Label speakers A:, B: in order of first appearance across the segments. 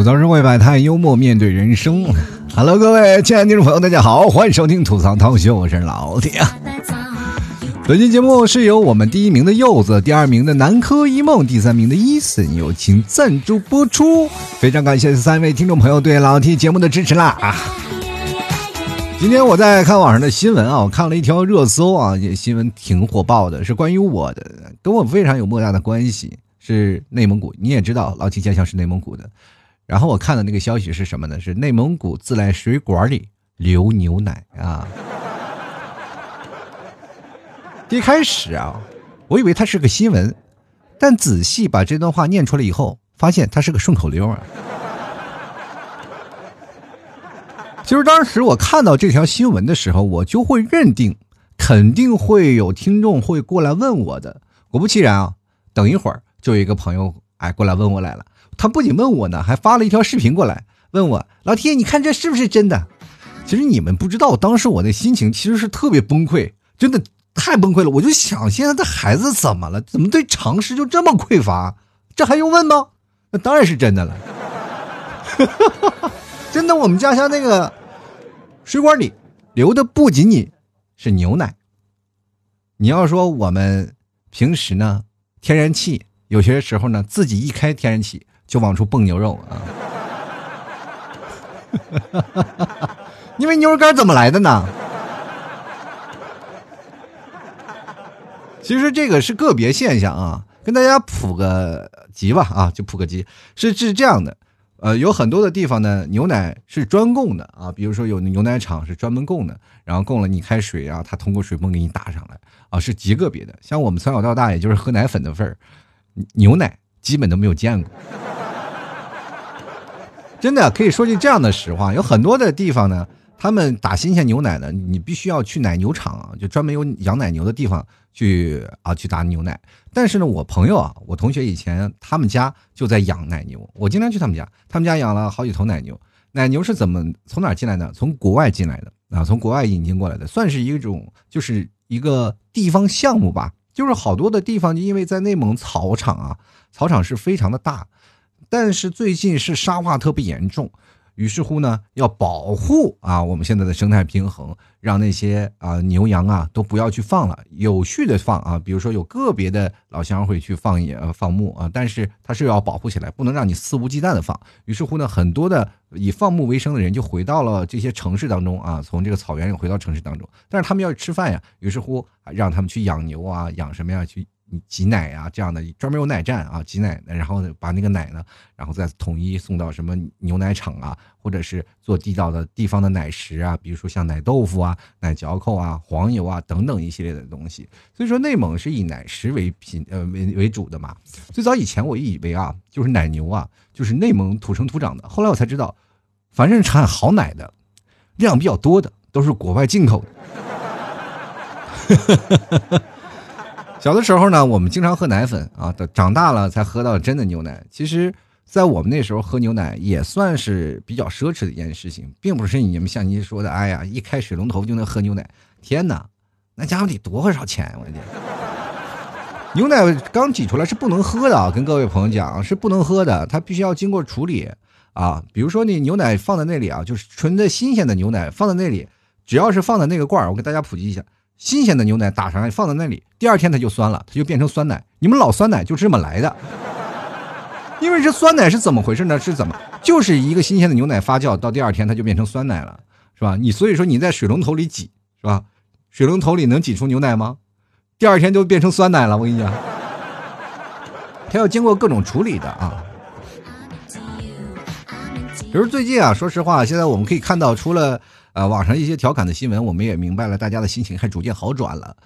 A: 吐槽社会百态，幽默面对人生。Hello，各位亲爱的听众朋友，大家好，欢迎收听吐槽涛秀，我是老铁。本期节目是由我们第一名的柚子、第二名的南柯一梦、第三名的伊森友情赞助播出。非常感谢三位听众朋友对老 T 节目的支持啦！啊，今天我在看网上的新闻啊，我看了一条热搜啊，这新闻挺火爆的，是关于我的，跟我非常有莫大的关系，是内蒙古。你也知道，老 T 家乡是内蒙古的。然后我看的那个消息是什么呢？是内蒙古自来水管里流牛奶啊！一开始啊，我以为它是个新闻，但仔细把这段话念出来以后，发现它是个顺口溜啊。其实当时我看到这条新闻的时候，我就会认定肯定会有听众会过来问我的。果不其然啊，等一会儿就有一个朋友哎过来问我来了。他不仅问我呢，还发了一条视频过来问我：“老铁，你看这是不是真的？”其实你们不知道，当时我的心情其实是特别崩溃，真的太崩溃了。我就想，现在的孩子怎么了？怎么对常识就这么匮乏？这还用问吗？那当然是真的了。真的，我们家乡那个水管里流的不仅仅是牛奶。你要说我们平时呢，天然气有些时候呢，自己一开天然气。就往出蹦牛肉啊！因为牛肉干怎么来的呢？其实这个是个别现象啊，跟大家普个及吧啊，就普个及，是是这样的，呃，有很多的地方呢，牛奶是专供的啊，比如说有牛奶厂是专门供的，然后供了你开水啊，它通过水泵给你打上来啊，是极个别的。像我们从小到大，也就是喝奶粉的份儿，牛奶基本都没有见过。真的可以说句这样的实话，有很多的地方呢，他们打新鲜牛奶呢，你必须要去奶牛场啊，就专门有养奶牛的地方去啊去打牛奶。但是呢，我朋友啊，我同学以前他们家就在养奶牛，我经常去他们家，他们家养了好几头奶牛。奶牛是怎么从哪进来的？从国外进来的啊，从国外引进过来的，算是一种就是一个地方项目吧。就是好多的地方，因为在内蒙草场啊，草场是非常的大。但是最近是沙化特别严重，于是乎呢，要保护啊我们现在的生态平衡，让那些啊牛羊啊都不要去放了，有序的放啊。比如说有个别的老乡会去放野放牧啊，但是它是要保护起来，不能让你肆无忌惮的放。于是乎呢，很多的以放牧为生的人就回到了这些城市当中啊，从这个草原里回到城市当中，但是他们要吃饭呀，于是乎让他们去养牛啊，养什么呀去。挤奶啊，这样的专门有奶站啊，挤奶，然后把那个奶呢，然后再统一送到什么牛奶厂啊，或者是做地道的地方的奶食啊，比如说像奶豆腐啊、奶嚼口啊、黄油啊等等一系列的东西。所以说，内蒙是以奶食为品呃为为主的嘛。最早以前我以为啊，就是奶牛啊，就是内蒙土生土长的。后来我才知道，凡是产好奶的，量比较多的，都是国外进口的。小的时候呢，我们经常喝奶粉啊，等长大了才喝到真的牛奶。其实，在我们那时候喝牛奶也算是比较奢侈的一件事情，并不是你们像您说的，哎呀，一开水龙头就能喝牛奶。天哪，那家伙得多少钱？我天！牛奶刚挤出来是不能喝的啊，跟各位朋友讲是不能喝的，它必须要经过处理啊。比如说你牛奶放在那里啊，就是纯的新鲜的牛奶放在那里，只要是放在那个罐儿，我给大家普及一下。新鲜的牛奶打上来放在那里，第二天它就酸了，它就变成酸奶。你们老酸奶就是这么来的，因为这酸奶是怎么回事呢？是怎么？就是一个新鲜的牛奶发酵到第二天它就变成酸奶了，是吧？你所以说你在水龙头里挤，是吧？水龙头里能挤出牛奶吗？第二天就变成酸奶了。我跟你讲，它要经过各种处理的啊。比如最近啊，说实话，现在我们可以看到，除了。呃，网上一些调侃的新闻，我们也明白了，大家的心情还逐渐好转了。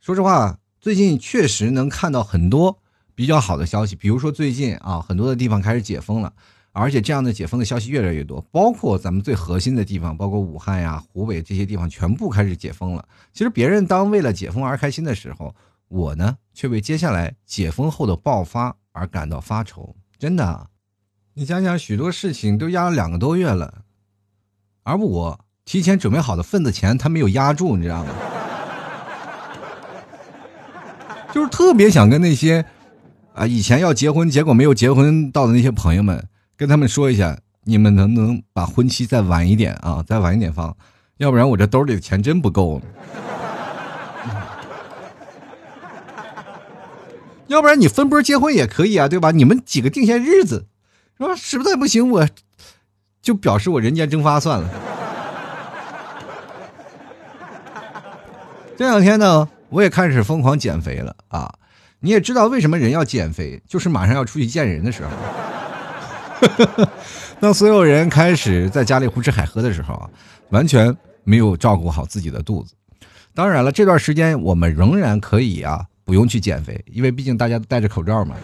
A: 说实话，最近确实能看到很多比较好的消息，比如说最近啊，很多的地方开始解封了，而且这样的解封的消息越来越多，包括咱们最核心的地方，包括武汉呀、湖北这些地方，全部开始解封了。其实别人当为了解封而开心的时候，我呢却为接下来解封后的爆发而感到发愁。真的，你想想，许多事情都压了两个多月了，而我。提前准备好的份子钱，他没有压住，你知道吗？就是特别想跟那些啊以前要结婚结果没有结婚到的那些朋友们跟他们说一下，你们能不能把婚期再晚一点啊？再晚一点放，要不然我这兜里的钱真不够了。要不然你分波结婚也可以啊，对吧？你们几个定下日子，是吧？实在不行，我就表示我人间蒸发算了。这两天呢，我也开始疯狂减肥了啊！你也知道为什么人要减肥，就是马上要出去见人的时候。当所有人开始在家里胡吃海喝的时候啊，完全没有照顾好自己的肚子。当然了，这段时间我们仍然可以啊，不用去减肥，因为毕竟大家都戴着口罩嘛。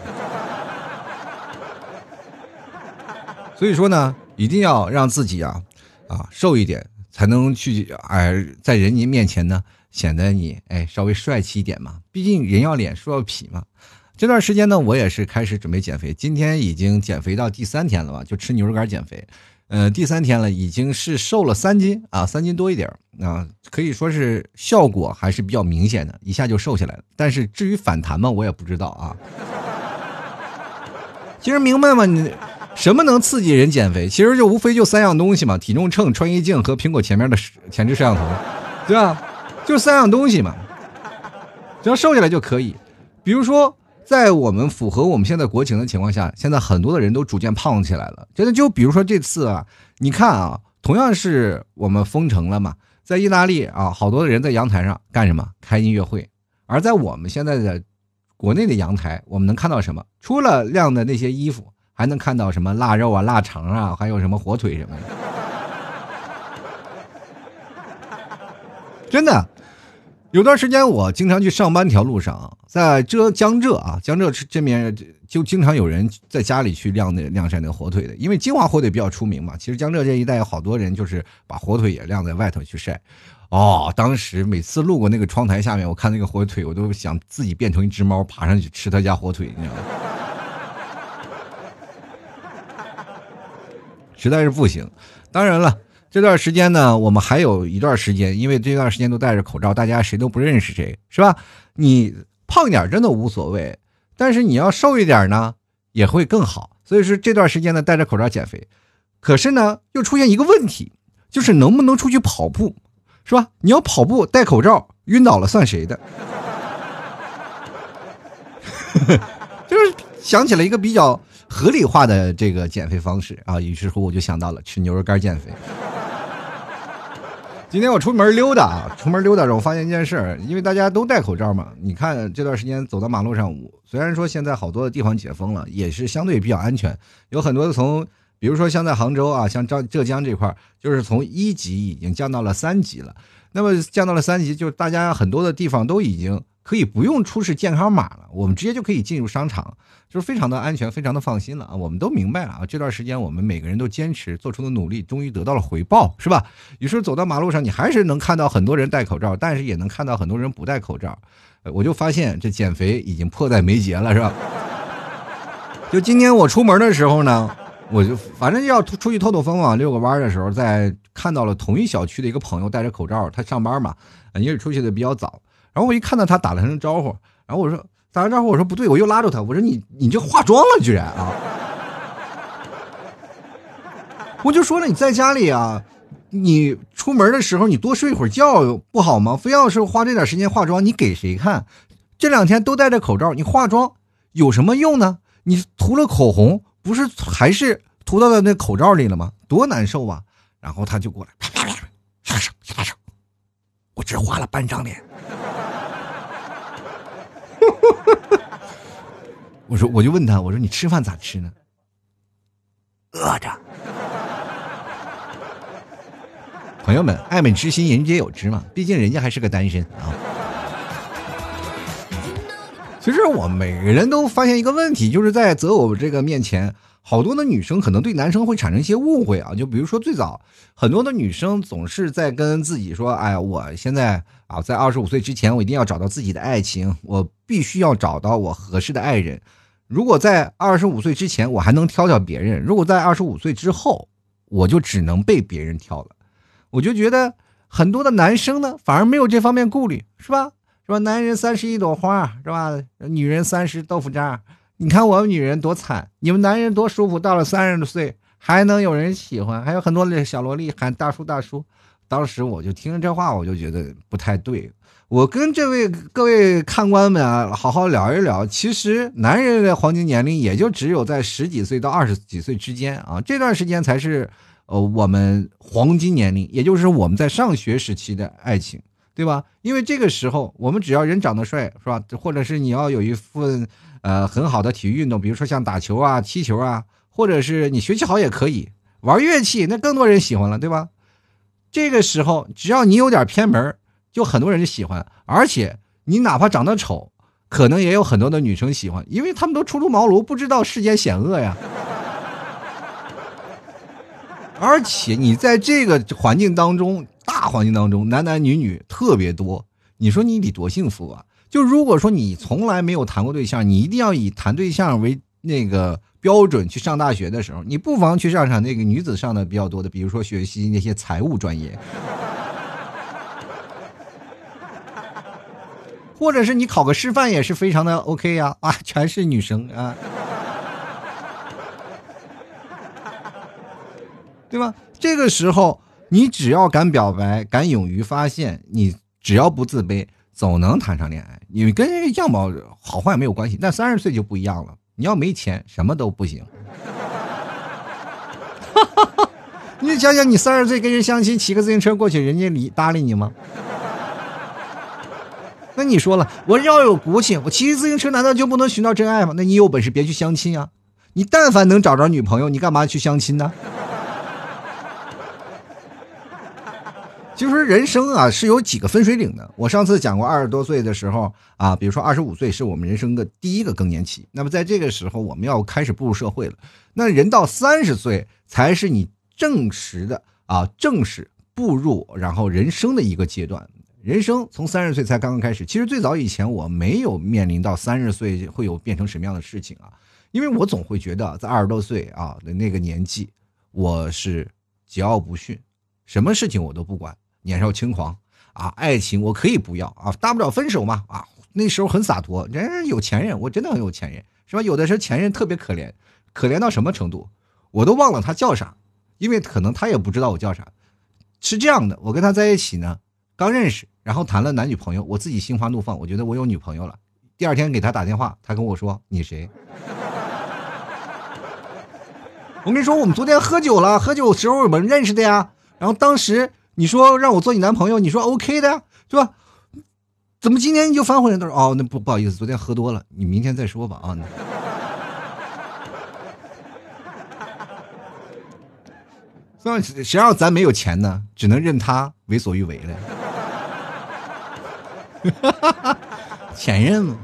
A: 所以说呢，一定要让自己啊啊瘦一点，才能去哎在人家面前呢显得你哎稍微帅气一点嘛。毕竟人要脸，树要皮嘛。这段时间呢，我也是开始准备减肥。今天已经减肥到第三天了吧？就吃牛肉干减肥，呃，第三天了，已经是瘦了三斤啊，三斤多一点啊，可以说是效果还是比较明显的，一下就瘦下来了。但是至于反弹嘛，我也不知道啊。其实明白吗？你什么能刺激人减肥？其实就无非就三样东西嘛：体重秤、穿衣镜和苹果前面的前置摄像头，对吧？就三样东西嘛，只要瘦下来就可以。比如说。在我们符合我们现在国情的情况下，现在很多的人都逐渐胖起来了。真的，就比如说这次啊，你看啊，同样是我们封城了嘛，在意大利啊，好多的人在阳台上干什么？开音乐会。而在我们现在的国内的阳台，我们能看到什么？除了晾的那些衣服，还能看到什么腊肉啊、腊肠啊，还有什么火腿什么的。真的。有段时间，我经常去上班条路上，在浙江浙啊，江浙这边就经常有人在家里去晾那晾晒那火腿的，因为金华火腿比较出名嘛。其实江浙这一带有好多人就是把火腿也晾在外头去晒。哦，当时每次路过那个窗台下面，我看那个火腿，我都想自己变成一只猫爬上去吃他家火腿，你知道吗？实在是不行。当然了。这段时间呢，我们还有一段时间，因为这段时间都戴着口罩，大家谁都不认识谁，是吧？你胖点真的无所谓，但是你要瘦一点呢，也会更好。所以说这段时间呢，戴着口罩减肥，可是呢，又出现一个问题，就是能不能出去跑步，是吧？你要跑步戴口罩，晕倒了算谁的？就是想起了一个比较合理化的这个减肥方式啊，于是乎我就想到了吃牛肉干减肥。今天我出门溜达啊，出门溜达着我发现一件事，因为大家都戴口罩嘛。你看这段时间走到马路上，虽然说现在好多的地方解封了，也是相对比较安全。有很多的从，比如说像在杭州啊，像浙浙江这块，就是从一级已经降到了三级了。那么降到了三级，就是大家很多的地方都已经。可以不用出示健康码了，我们直接就可以进入商场，就是非常的安全，非常的放心了啊！我们都明白了啊，这段时间我们每个人都坚持做出的努力，终于得到了回报，是吧？于是走到马路上，你还是能看到很多人戴口罩，但是也能看到很多人不戴口罩。我就发现这减肥已经迫在眉睫了，是吧？就今天我出门的时候呢，我就反正要出去透透风嘛，遛个弯的时候，在看到了同一小区的一个朋友戴着口罩，他上班嘛，也是出去的比较早。然后我一看到他打了声招呼，然后我说打完招呼，我说不对，我又拉住他，我说你你这化妆了居然啊！我就说了你在家里啊，你出门的时候你多睡一会儿觉不好吗？非要是花这点时间化妆，你给谁看？这两天都戴着口罩，你化妆有什么用呢？你涂了口红，不是还是涂到了那口罩里了吗？多难受啊！然后他就过来，啪啪啪下手下手，我只画了半张脸。我说，我就问他，我说你吃饭咋吃呢？饿着。朋友们，爱美之心，人皆有之嘛。毕竟人家还是个单身啊。其实我每个人都发现一个问题，就是在择偶这个面前，好多的女生可能对男生会产生一些误会啊。就比如说最早，很多的女生总是在跟自己说：“哎呀，我现在啊，在二十五岁之前，我一定要找到自己的爱情，我必须要找到我合适的爱人。如果在二十五岁之前，我还能挑挑别人；如果在二十五岁之后，我就只能被别人挑了。”我就觉得很多的男生呢，反而没有这方面顾虑，是吧？是吧？男人三十一朵花，是吧？女人三十豆腐渣，你看我们女人多惨，你们男人多舒服，到了三十多岁还能有人喜欢，还有很多的小萝莉喊大叔大叔。当时我就听了这话，我就觉得不太对。我跟这位各位看官们啊，好好聊一聊。其实男人的黄金年龄也就只有在十几岁到二十几岁之间啊，这段时间才是呃我们黄金年龄，也就是我们在上学时期的爱情，对吧？因为这个时候我们只要人长得帅，是吧？或者是你要有一份呃很好的体育运动，比如说像打球啊、踢球啊，或者是你学习好也可以，玩乐器那更多人喜欢了，对吧？这个时候，只要你有点偏门，就很多人就喜欢。而且你哪怕长得丑，可能也有很多的女生喜欢，因为他们都初出茅庐，不知道世间险恶呀。而且你在这个环境当中，大环境当中，男男女女特别多，你说你得多幸福啊！就如果说你从来没有谈过对象，你一定要以谈对象为那个。标准去上大学的时候，你不妨去上上那个女子上的比较多的，比如说学习那些财务专业，或者是你考个师范也是非常的 OK 呀 啊，全是女生啊，对吧？这个时候你只要敢表白，敢勇于发现，你只要不自卑，总能谈上恋爱。你跟样貌好坏没有关系，但三十岁就不一样了。你要没钱，什么都不行。你想想，你三十岁跟人相亲，骑个自行车过去，人家理搭理你吗？那你说了，我要有骨气，我骑自行车难道就不能寻到真爱吗？那你有本事别去相亲啊！你但凡能找着女朋友，你干嘛去相亲呢？就是人生啊，是有几个分水岭的。我上次讲过，二十多岁的时候啊，比如说二十五岁是我们人生的第一个更年期。那么在这个时候，我们要开始步入社会了。那人到三十岁才是你正式的啊，正式步入然后人生的一个阶段。人生从三十岁才刚刚开始。其实最早以前我没有面临到三十岁会有变成什么样的事情啊，因为我总会觉得在二十多岁啊的那个年纪，我是桀骜不驯，什么事情我都不管。年少轻狂啊，爱情我可以不要啊，大不了分手嘛啊。那时候很洒脱，人家有钱人，我真的很有钱人，是吧？有的时候前任特别可怜，可怜到什么程度，我都忘了他叫啥，因为可能他也不知道我叫啥。是这样的，我跟他在一起呢，刚认识，然后谈了男女朋友，我自己心花怒放，我觉得我有女朋友了。第二天给他打电话，他跟我说：“你谁？” 我跟你说，我们昨天喝酒了，喝酒时候我们认识的呀。然后当时。你说让我做你男朋友，你说 OK 的，是吧？怎么今天你就反悔了？他说：“哦，那不不好意思，昨天喝多了，你明天再说吧。”啊，那 谁让咱没有钱呢？只能任他为所欲为了。前任嘛。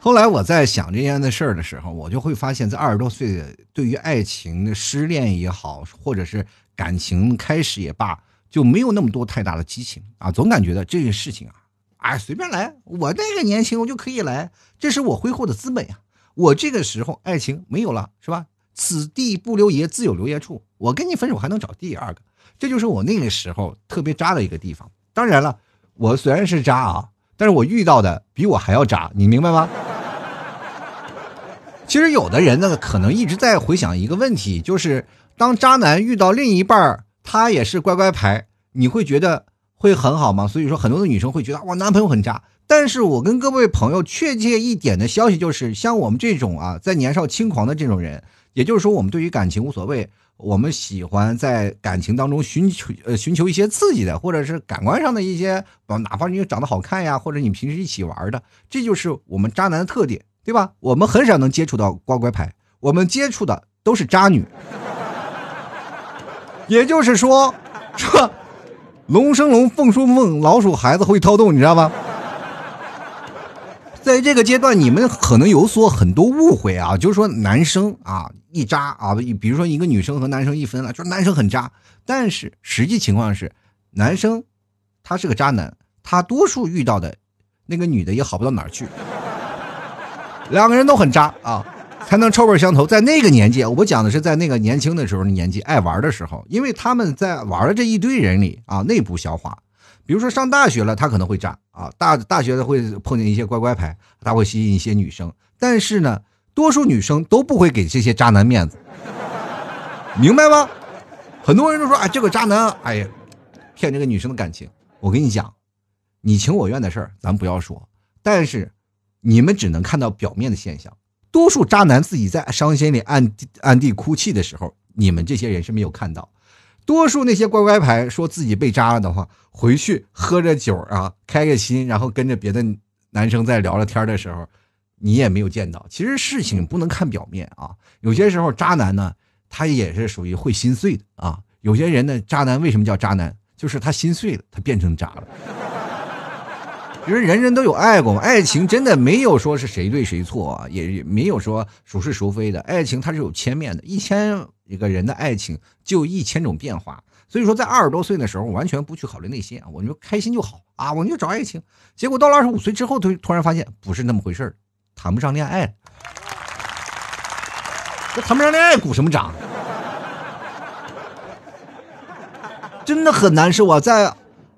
A: 后来我在想这件的事儿的时候，我就会发现，在二十多岁，对于爱情的失恋也好，或者是感情开始也罢。就没有那么多太大的激情啊，总感觉到这个事情啊，哎，随便来，我那个年轻我就可以来，这是我挥霍的资本呀。我这个时候爱情没有了，是吧？此地不留爷，自有留爷处。我跟你分手还能找第二个，这就是我那个时候特别渣的一个地方。当然了，我虽然是渣啊，但是我遇到的比我还要渣，你明白吗？其实有的人呢，可能一直在回想一个问题，就是当渣男遇到另一半儿。他也是乖乖牌，你会觉得会很好吗？所以说，很多的女生会觉得我男朋友很渣。但是我跟各位朋友确切一点的消息就是，像我们这种啊，在年少轻狂的这种人，也就是说，我们对于感情无所谓，我们喜欢在感情当中寻求呃寻求一些刺激的，或者是感官上的一些，哪怕你长得好看呀，或者你平时一起玩的，这就是我们渣男的特点，对吧？我们很少能接触到乖乖牌，我们接触的都是渣女。也就是说，这龙生龙，凤生凤，老鼠孩子会掏洞，你知道吗？在这个阶段，你们可能有所很多误会啊，就是说男生啊一渣啊，比如说一个女生和男生一分了，就男生很渣。但是实际情况是，男生他是个渣男，他多数遇到的那个女的也好不到哪儿去，两个人都很渣啊。才能臭味相投。在那个年纪，我讲的是在那个年轻的时候年纪，爱玩的时候，因为他们在玩的这一堆人里啊，内部消化。比如说上大学了，他可能会渣啊，大大学的会碰见一些乖乖牌，他会吸引一些女生。但是呢，多数女生都不会给这些渣男面子，明白吗？很多人都说啊，这个渣男，哎呀，骗这个女生的感情。我跟你讲，你情我愿的事儿咱不要说，但是你们只能看到表面的现象。多数渣男自己在伤心里暗暗地哭泣的时候，你们这些人是没有看到。多数那些乖乖牌说自己被渣了的话，回去喝着酒啊，开开心，然后跟着别的男生在聊聊天的时候，你也没有见到。其实事情不能看表面啊，有些时候渣男呢，他也是属于会心碎的啊。有些人呢，渣男为什么叫渣男？就是他心碎了，他变成渣了。其实人人都有爱过嘛，爱情真的没有说是谁对谁错啊，也没有说孰是孰非的。爱情它是有千面的，一千一个人的爱情就一千种变化。所以说，在二十多岁的时候，完全不去考虑那些，我就开心就好啊，我就找爱情。结果到了二十五岁之后，突突然发现不是那么回事谈不上恋爱。这谈不上恋爱，鼓什么掌？真的很难受啊，在。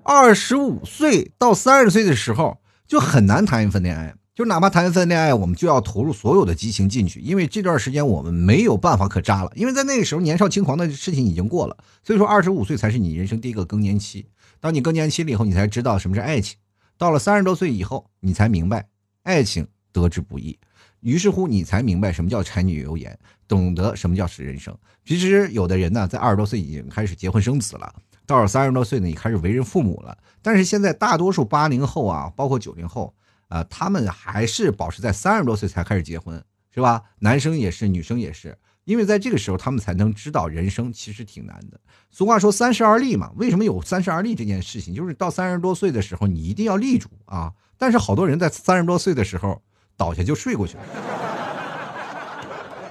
A: 二十五岁到三十岁的时候，就很难谈一份恋爱。就哪怕谈一份恋爱，我们就要投入所有的激情进去，因为这段时间我们没有办法可渣了。因为在那个时候，年少轻狂的事情已经过了。所以说，二十五岁才是你人生第一个更年期。当你更年期了以后，你才知道什么是爱情。到了三十多岁以后，你才明白爱情得之不易。于是乎，你才明白什么叫柴米油盐，懂得什么叫是人生。其实，有的人呢，在二十多岁已经开始结婚生子了。到了三十多岁呢，你开始为人父母了。但是现在大多数八零后啊，包括九零后啊，他们还是保持在三十多岁才开始结婚，是吧？男生也是，女生也是，因为在这个时候他们才能知道人生其实挺难的。俗话说三十而立嘛，为什么有三十而立这件事情？就是到三十多岁的时候，你一定要立住啊！但是好多人在三十多岁的时候倒下就睡过去了，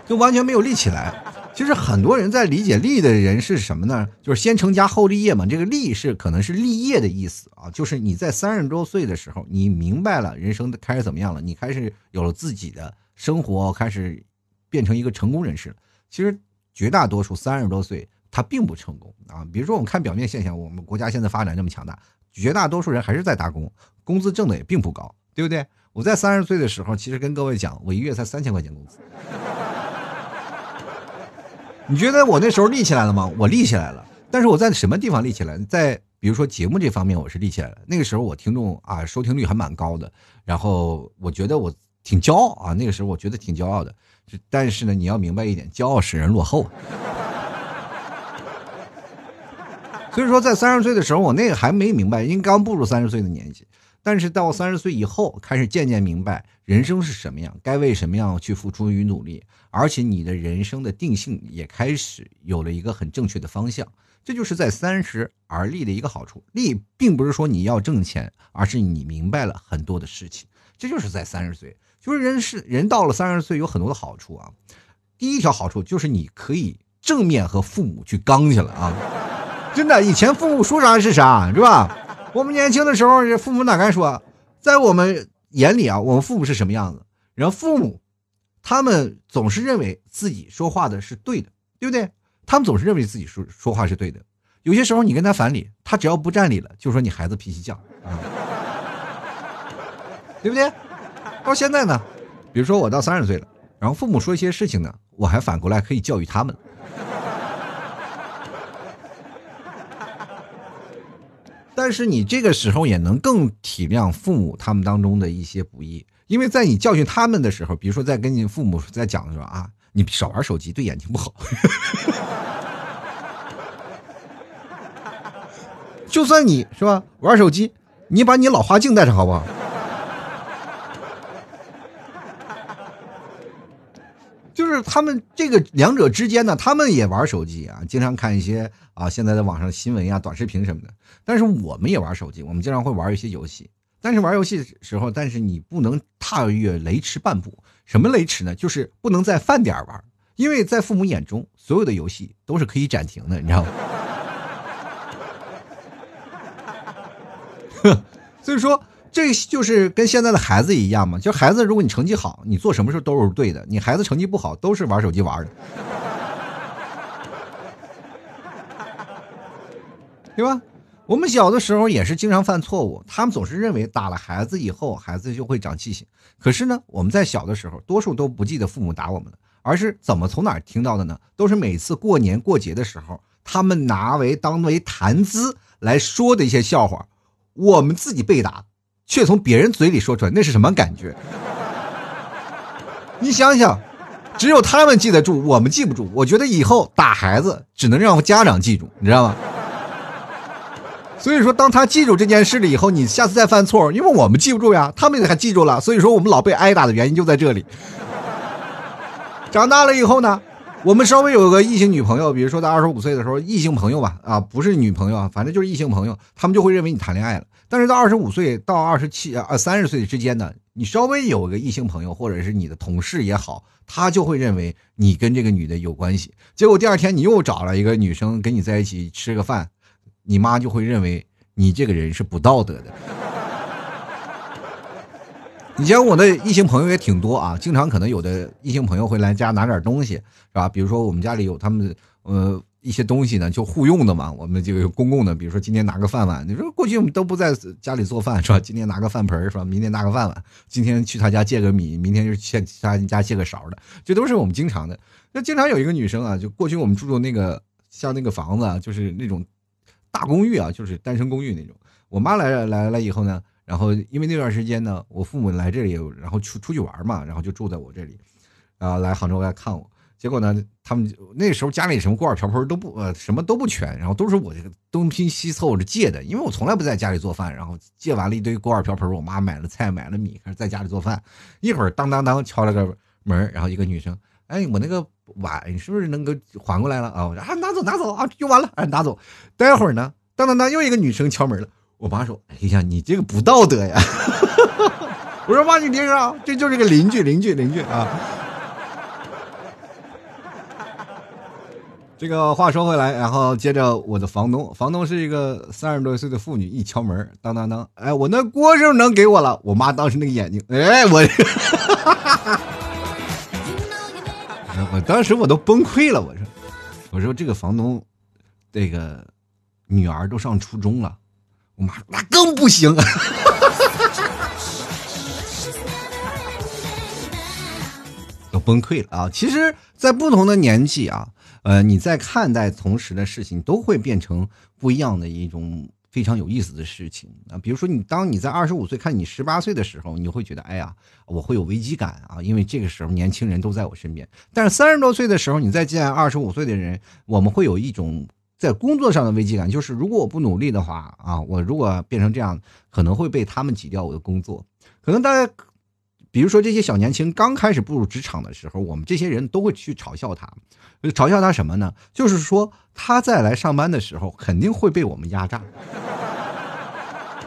A: 就完全没有立起来。其实很多人在理解立的人是什么呢？就是先成家后立业嘛。这个立是可能是立业的意思啊，就是你在三十多岁的时候，你明白了人生开始怎么样了，你开始有了自己的生活，开始变成一个成功人士了。其实绝大多数三十多岁他并不成功啊。比如说我们看表面现象，我们国家现在发展这么强大，绝大多数人还是在打工，工资挣的也并不高，对不对？我在三十岁的时候，其实跟各位讲，我一月才三千块钱工资。你觉得我那时候立起来了吗？我立起来了，但是我在什么地方立起来？在比如说节目这方面，我是立起来了。那个时候我听众啊收听率还蛮高的，然后我觉得我挺骄傲啊。那个时候我觉得挺骄傲的，但是呢，你要明白一点，骄傲使人落后。所以说，在三十岁的时候，我那个还没明白，因为刚步入三十岁的年纪。但是到三十岁以后，开始渐渐明白人生是什么样，该为什么样去付出与努力，而且你的人生的定性也开始有了一个很正确的方向。这就是在三十而立的一个好处。立并不是说你要挣钱，而是你明白了很多的事情。这就是在三十岁，就是人是人到了三十岁有很多的好处啊。第一条好处就是你可以正面和父母去刚去了啊！真的，以前父母说啥是啥，是吧？我们年轻的时候，父母哪敢说？在我们眼里啊，我们父母是什么样子？然后父母，他们总是认为自己说话的是对的，对不对？他们总是认为自己说说话是对的。有些时候你跟他反理，他只要不占理了，就说你孩子脾气犟，对不对？到现在呢，比如说我到三十岁了，然后父母说一些事情呢，我还反过来可以教育他们。但是你这个时候也能更体谅父母他们当中的一些不易，因为在你教训他们的时候，比如说在跟你父母在讲的时候啊，你少玩手机对眼睛不好。就算你是吧玩手机，你把你老花镜带上好不好？就是他们这个两者之间呢，他们也玩手机啊，经常看一些啊现在的网上新闻呀、短视频什么的。但是我们也玩手机，我们经常会玩一些游戏。但是玩游戏的时候，但是你不能踏越雷池半步。什么雷池呢？就是不能在饭点玩，因为在父母眼中，所有的游戏都是可以暂停的，你知道吗？所以说。这就是跟现在的孩子一样嘛，就孩子，如果你成绩好，你做什么事都是对的；你孩子成绩不好，都是玩手机玩的，对吧？我们小的时候也是经常犯错误，他们总是认为打了孩子以后，孩子就会长记性。可是呢，我们在小的时候，多数都不记得父母打我们了，而是怎么从哪儿听到的呢？都是每次过年过节的时候，他们拿为当为谈资来说的一些笑话，我们自己被打，却从别人嘴里说出来，那是什么感觉？你想想，只有他们记得住，我们记不住。我觉得以后打孩子只能让家长记住，你知道吗？所以说，当他记住这件事了以后，你下次再犯错，因为我们记不住呀，他们还记住了。所以说，我们老被挨打的原因就在这里。长大了以后呢，我们稍微有个异性女朋友，比如说在二十五岁的时候，异性朋友吧，啊，不是女朋友啊，反正就是异性朋友，他们就会认为你谈恋爱了。但是到二十五岁到二十七啊三十岁之间呢，你稍微有个异性朋友，或者是你的同事也好，他就会认为你跟这个女的有关系。结果第二天你又找了一个女生跟你在一起吃个饭。你妈就会认为你这个人是不道德的。以前我的异性朋友也挺多啊，经常可能有的异性朋友会来家拿点东西，是吧？比如说我们家里有他们呃一些东西呢，就互用的嘛，我们这个公共的，比如说今天拿个饭碗，你说过去我们都不在家里做饭，是吧？今天拿个饭盆，是吧？明天拿个饭碗，今天去他家借个米，明天就去他家借个勺的，这都是我们经常的。那经常有一个女生啊，就过去我们住的那个像那个房子，啊就是那种。大公寓啊，就是单身公寓那种。我妈来了来了以后呢，然后因为那段时间呢，我父母来这里，然后出出去玩嘛，然后就住在我这里，啊，来杭州来看我。结果呢，他们那时候家里什么锅碗瓢盆都不呃什么都不全，然后都是我这个东拼西凑着借的，因为我从来不在家里做饭，然后借完了一堆锅碗瓢盆，我妈买了菜买了米，开始在家里做饭。一会儿当当当敲了个门，然后一个女生，哎，我那个。碗你是不是能够还过来了啊？我说啊，拿走拿走啊，就完了，哎，拿走。待会儿呢，当当当，又一个女生敲门了。我妈说：“哎呀，你这个不道德呀！” 我说：“妈，你听着，这就是个邻居，邻居，邻居啊。”这个话说回来，然后接着我的房东，房东是一个三十多岁的妇女，一敲门，当当当，哎，我那锅是不是能给我了？我妈当时那个眼睛，哎，我。我当时我都崩溃了，我说，我说这个房东，这个女儿都上初中了，我妈那更不行，都崩溃了啊！其实，在不同的年纪啊，呃，你在看待同时的事情，都会变成不一样的一种。非常有意思的事情啊，比如说你当你在二十五岁看你十八岁的时候，你会觉得哎呀，我会有危机感啊，因为这个时候年轻人都在我身边。但是三十多岁的时候，你再见二十五岁的人，我们会有一种在工作上的危机感，就是如果我不努力的话啊，我如果变成这样，可能会被他们挤掉我的工作。可能大家，比如说这些小年轻刚开始步入职场的时候，我们这些人都会去嘲笑他，嘲笑他什么呢？就是说他再来上班的时候，肯定会被我们压榨。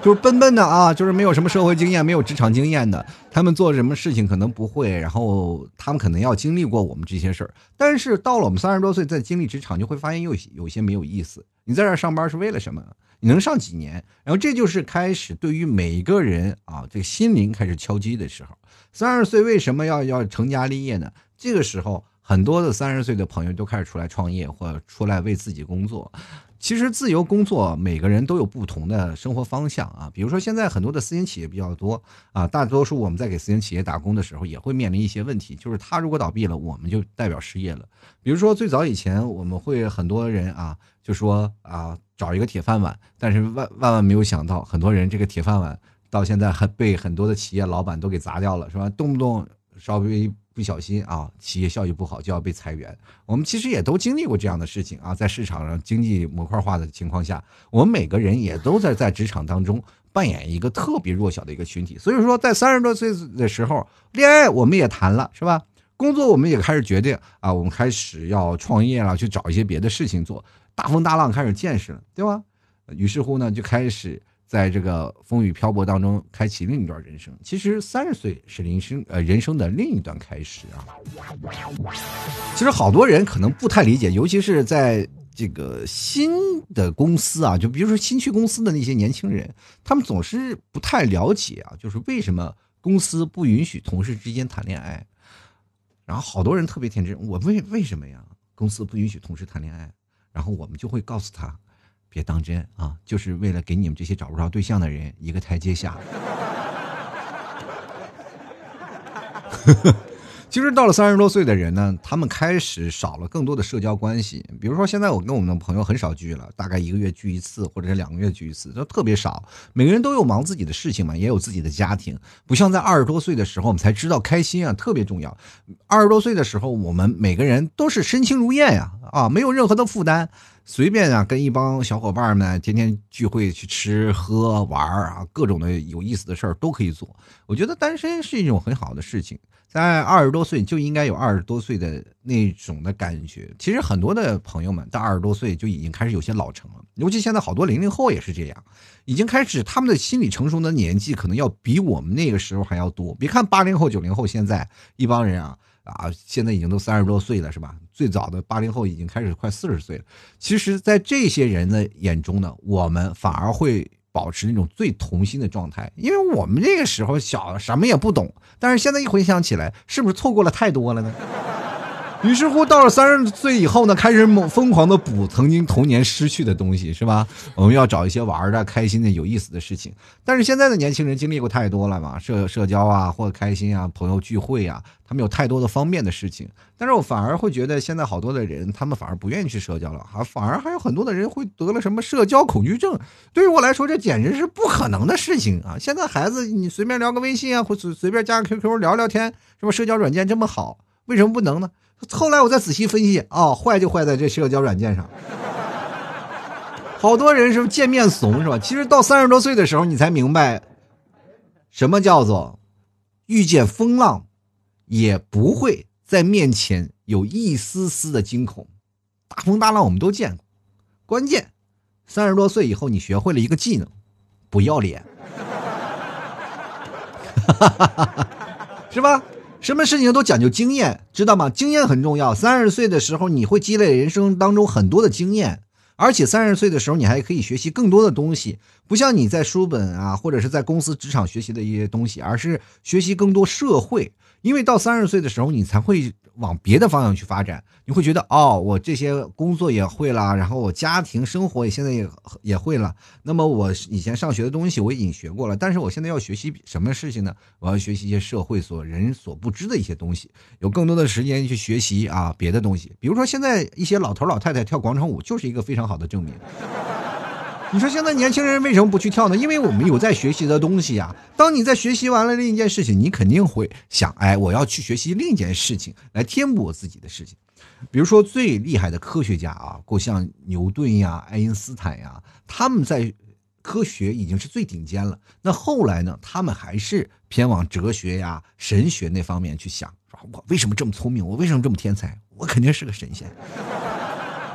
A: 就是笨笨的啊，就是没有什么社会经验、没有职场经验的，他们做什么事情可能不会，然后他们可能要经历过我们这些事儿。但是到了我们三十多岁再经历职场，就会发现又有些没有意思。你在这儿上班是为了什么？你能上几年？然后这就是开始对于每一个人啊，这个心灵开始敲击的时候。三十岁为什么要要成家立业呢？这个时候，很多的三十岁的朋友都开始出来创业，或出来为自己工作。其实自由工作，每个人都有不同的生活方向啊。比如说，现在很多的私营企业比较多啊，大多数我们在给私营企业打工的时候，也会面临一些问题，就是他如果倒闭了，我们就代表失业了。比如说，最早以前我们会很多人啊，就说啊，找一个铁饭碗，但是万万万没有想到，很多人这个铁饭碗到现在还被很多的企业老板都给砸掉了，是吧？动不动稍微。不小心啊，企业效益不好就要被裁员。我们其实也都经历过这样的事情啊，在市场上经济模块化的情况下，我们每个人也都在在职场当中扮演一个特别弱小的一个群体。所以说，在三十多岁的时候，恋爱我们也谈了，是吧？工作我们也开始决定啊，我们开始要创业了，去找一些别的事情做，大风大浪开始见识了，对吧？于是乎呢，就开始。在这个风雨漂泊当中，开启另一段人生。其实三十岁是人生呃人生的另一段开始啊。其实好多人可能不太理解，尤其是在这个新的公司啊，就比如说新去公司的那些年轻人，他们总是不太了解啊，就是为什么公司不允许同事之间谈恋爱。然后好多人特别天真，我为为什么呀？公司不允许同事谈恋爱？然后我们就会告诉他。别当真啊，就是为了给你们这些找不着对象的人一个台阶下。其实到了三十多岁的人呢，他们开始少了更多的社交关系。比如说，现在我跟我们的朋友很少聚了，大概一个月聚一次，或者是两个月聚一次，都特别少。每个人都有忙自己的事情嘛，也有自己的家庭，不像在二十多岁的时候，我们才知道开心啊，特别重要。二十多岁的时候，我们每个人都是身轻如燕呀，啊，没有任何的负担，随便啊，跟一帮小伙伴们天天聚会去吃喝玩啊，各种的有意思的事儿都可以做。我觉得单身是一种很好的事情。在二十多岁就应该有二十多岁的那种的感觉。其实很多的朋友们到二十多岁就已经开始有些老成了，尤其现在好多零零后也是这样，已经开始他们的心理成熟的年纪可能要比我们那个时候还要多。别看八零后、九零后现在一帮人啊啊，现在已经都三十多岁了，是吧？最早的八零后已经开始快四十岁了。其实，在这些人的眼中呢，我们反而会。保持那种最童心的状态，因为我们那个时候小，什么也不懂。但是现在一回想起来，是不是错过了太多了呢？于是乎，到了三十岁以后呢，开始猛疯狂的补曾经童年失去的东西，是吧？我们要找一些玩的、开心的、有意思的事情。但是现在的年轻人经历过太多了嘛，社社交啊，或者开心啊，朋友聚会啊，他们有太多的方便的事情。但是我反而会觉得，现在好多的人，他们反而不愿意去社交了，还反而还有很多的人会得了什么社交恐惧症。对于我来说，这简直是不可能的事情啊！现在孩子，你随便聊个微信啊，或随随便加个 QQ 聊聊天，什么社交软件这么好，为什么不能呢？后来我再仔细分析，哦，坏就坏在这社交软件上。好多人是见面怂，是吧？其实到三十多岁的时候，你才明白，什么叫做遇见风浪，也不会在面前有一丝丝的惊恐。大风大浪我们都见过，关键三十多岁以后，你学会了一个技能，不要脸，是吧？什么事情都讲究经验，知道吗？经验很重要。三十岁的时候，你会积累人生当中很多的经验，而且三十岁的时候，你还可以学习更多的东西，不像你在书本啊，或者是在公司职场学习的一些东西，而是学习更多社会。因为到三十岁的时候，你才会。往别的方向去发展，你会觉得哦，我这些工作也会了，然后我家庭生活也现在也也会了。那么我以前上学的东西我已经学过了，但是我现在要学习什么事情呢？我要学习一些社会所人所不知的一些东西，有更多的时间去学习啊别的东西。比如说现在一些老头老太太跳广场舞，就是一个非常好的证明。你说现在年轻人为什么不去跳呢？因为我们有在学习的东西呀。当你在学习完了另一件事情，你肯定会想，哎，我要去学习另一件事情来填补我自己的事情。比如说最厉害的科学家啊，过像牛顿呀、爱因斯坦呀，他们在科学已经是最顶尖了。那后来呢，他们还是偏往哲学呀、神学那方面去想，说我为什么这么聪明？我为什么这么天才？我肯定是个神仙。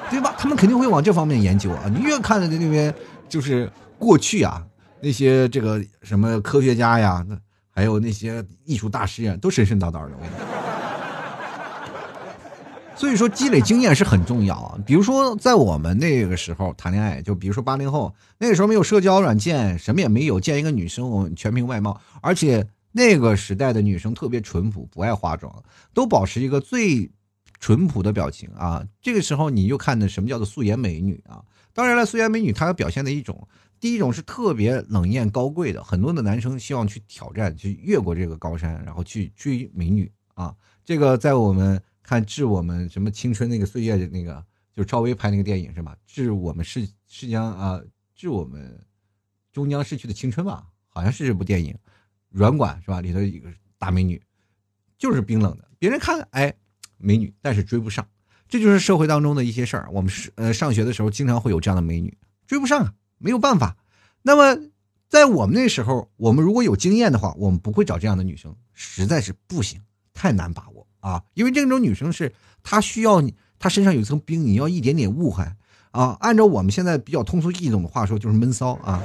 A: 对吧？他们肯定会往这方面研究啊！你越看的那边，就是过去啊，那些这个什么科学家呀，那还有那些艺术大师呀，都神神叨叨的。所以说，积累经验是很重要啊。比如说，在我们那个时候谈恋爱，就比如说八零后那个时候没有社交软件，什么也没有，见一个女生，我们全凭外貌，而且那个时代的女生特别淳朴，不爱化妆，都保持一个最。淳朴的表情啊，这个时候你又看的什么叫做素颜美女啊？当然了，素颜美女她要表现的一种，第一种是特别冷艳高贵的，很多的男生希望去挑战，去越过这个高山，然后去追美女啊。这个在我们看《致我们什么青春那个岁月》的那个，就是赵薇拍那个电影是吧？致我们是是将啊，致我们终将逝去的青春吧，好像是这部电影，软管是吧？里头一个大美女，就是冰冷的，别人看哎。美女，但是追不上，这就是社会当中的一些事儿。我们是呃上学的时候，经常会有这样的美女追不上啊，没有办法。那么在我们那时候，我们如果有经验的话，我们不会找这样的女生，实在是不行，太难把握啊。因为这种女生是她需要你，她身上有一层冰，你要一点点雾害啊。按照我们现在比较通俗易懂的话说，就是闷骚啊，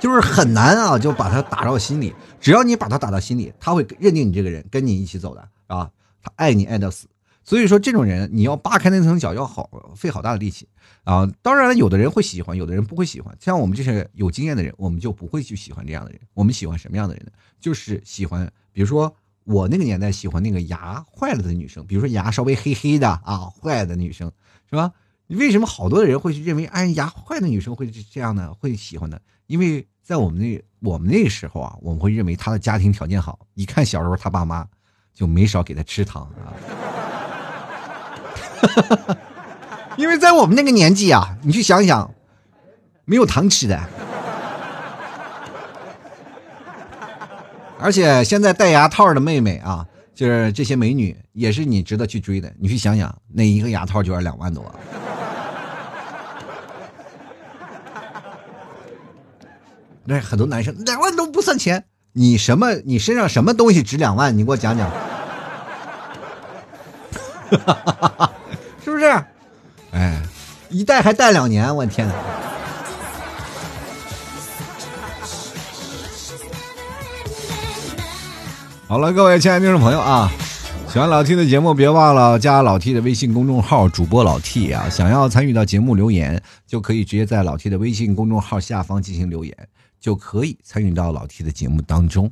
A: 就是很难啊，就把她打到心里。只要你把她打到心里，她会认定你这个人，跟你一起走的。啊，他爱你爱到死，所以说这种人你要扒开那层角要好费好大的力气啊。当然了，有的人会喜欢，有的人不会喜欢。像我们这些有经验的人，我们就不会去喜欢这样的人。我们喜欢什么样的人呢？就是喜欢，比如说我那个年代喜欢那个牙坏了的女生，比如说牙稍微黑黑的啊，坏的女生是吧？为什么好多的人会去认为，哎，牙坏的女生会这样呢？会喜欢的？因为在我们那我们那个时候啊，我们会认为他的家庭条件好，一看小时候他爸妈就没少给他吃糖啊。因为在我们那个年纪啊，你去想想，没有糖吃的。而且现在戴牙套的妹妹啊，就是这些美女，也是你值得去追的。你去想想，那一个牙套就要两万多。那很多男生两万都不算钱，你什么？你身上什么东西值两万？你给我讲讲，是不是？哎，一戴还戴两年，我天哪！好了，各位亲爱的听众朋友啊，喜欢老 T 的节目，别忘了加老 T 的微信公众号，主播老 T 啊。想要参与到节目留言，就可以直接在老 T 的微信公众号下方进行留言。就可以参与到老 T 的节目当中，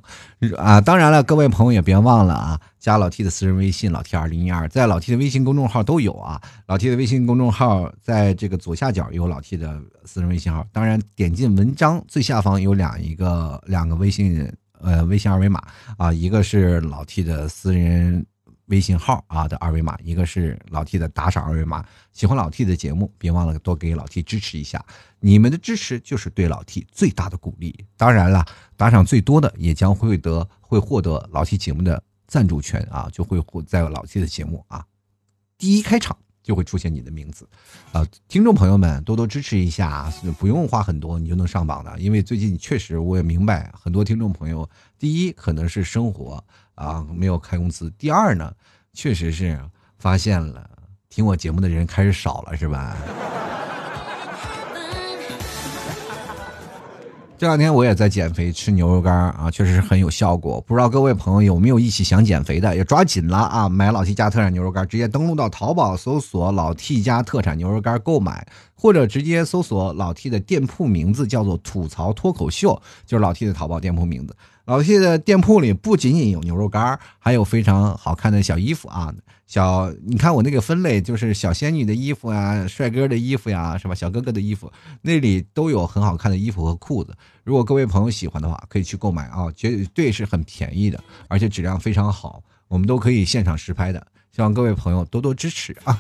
A: 啊，当然了，各位朋友也别忘了啊，加老 T 的私人微信老 T 二零一二，在老 T 的微信公众号都有啊。老 T 的微信公众号在这个左下角有老 T 的私人微信号，当然点进文章最下方有两一个两个微信呃微信二维码啊，一个是老 T 的私人。微信号啊的二维码，一个是老 T 的打赏二维码。喜欢老 T 的节目，别忘了多给老 T 支持一下。你们的支持就是对老 T 最大的鼓励。当然了，打赏最多的也将会得会获得老 T 节目的赞助权啊，就会获在老 T 的节目啊第一开场就会出现你的名字啊。听众朋友们多多支持一下，不用花很多你就能上榜的。因为最近确实我也明白，很多听众朋友第一可能是生活。啊，没有开工资。第二呢，确实是发现了听我节目的人开始少了，是吧？这两天我也在减肥，吃牛肉干啊，确实是很有效果。不知道各位朋友有没有一起想减肥的？也抓紧了啊！买老 T 家特产牛肉干，直接登录到淘宝搜索“老 T 家特产牛肉干”购买，或者直接搜索老 T 的店铺名字，叫做“吐槽脱口秀”，就是老 T 的淘宝店铺名字。老谢的店铺里不仅仅有牛肉干，还有非常好看的小衣服啊！小，你看我那个分类，就是小仙女的衣服呀，帅哥的衣服呀，是吧？小哥哥的衣服，那里都有很好看的衣服和裤子。如果各位朋友喜欢的话，可以去购买啊，绝对是很便宜的，而且质量非常好，我们都可以现场实拍的。希望各位朋友多多支持啊！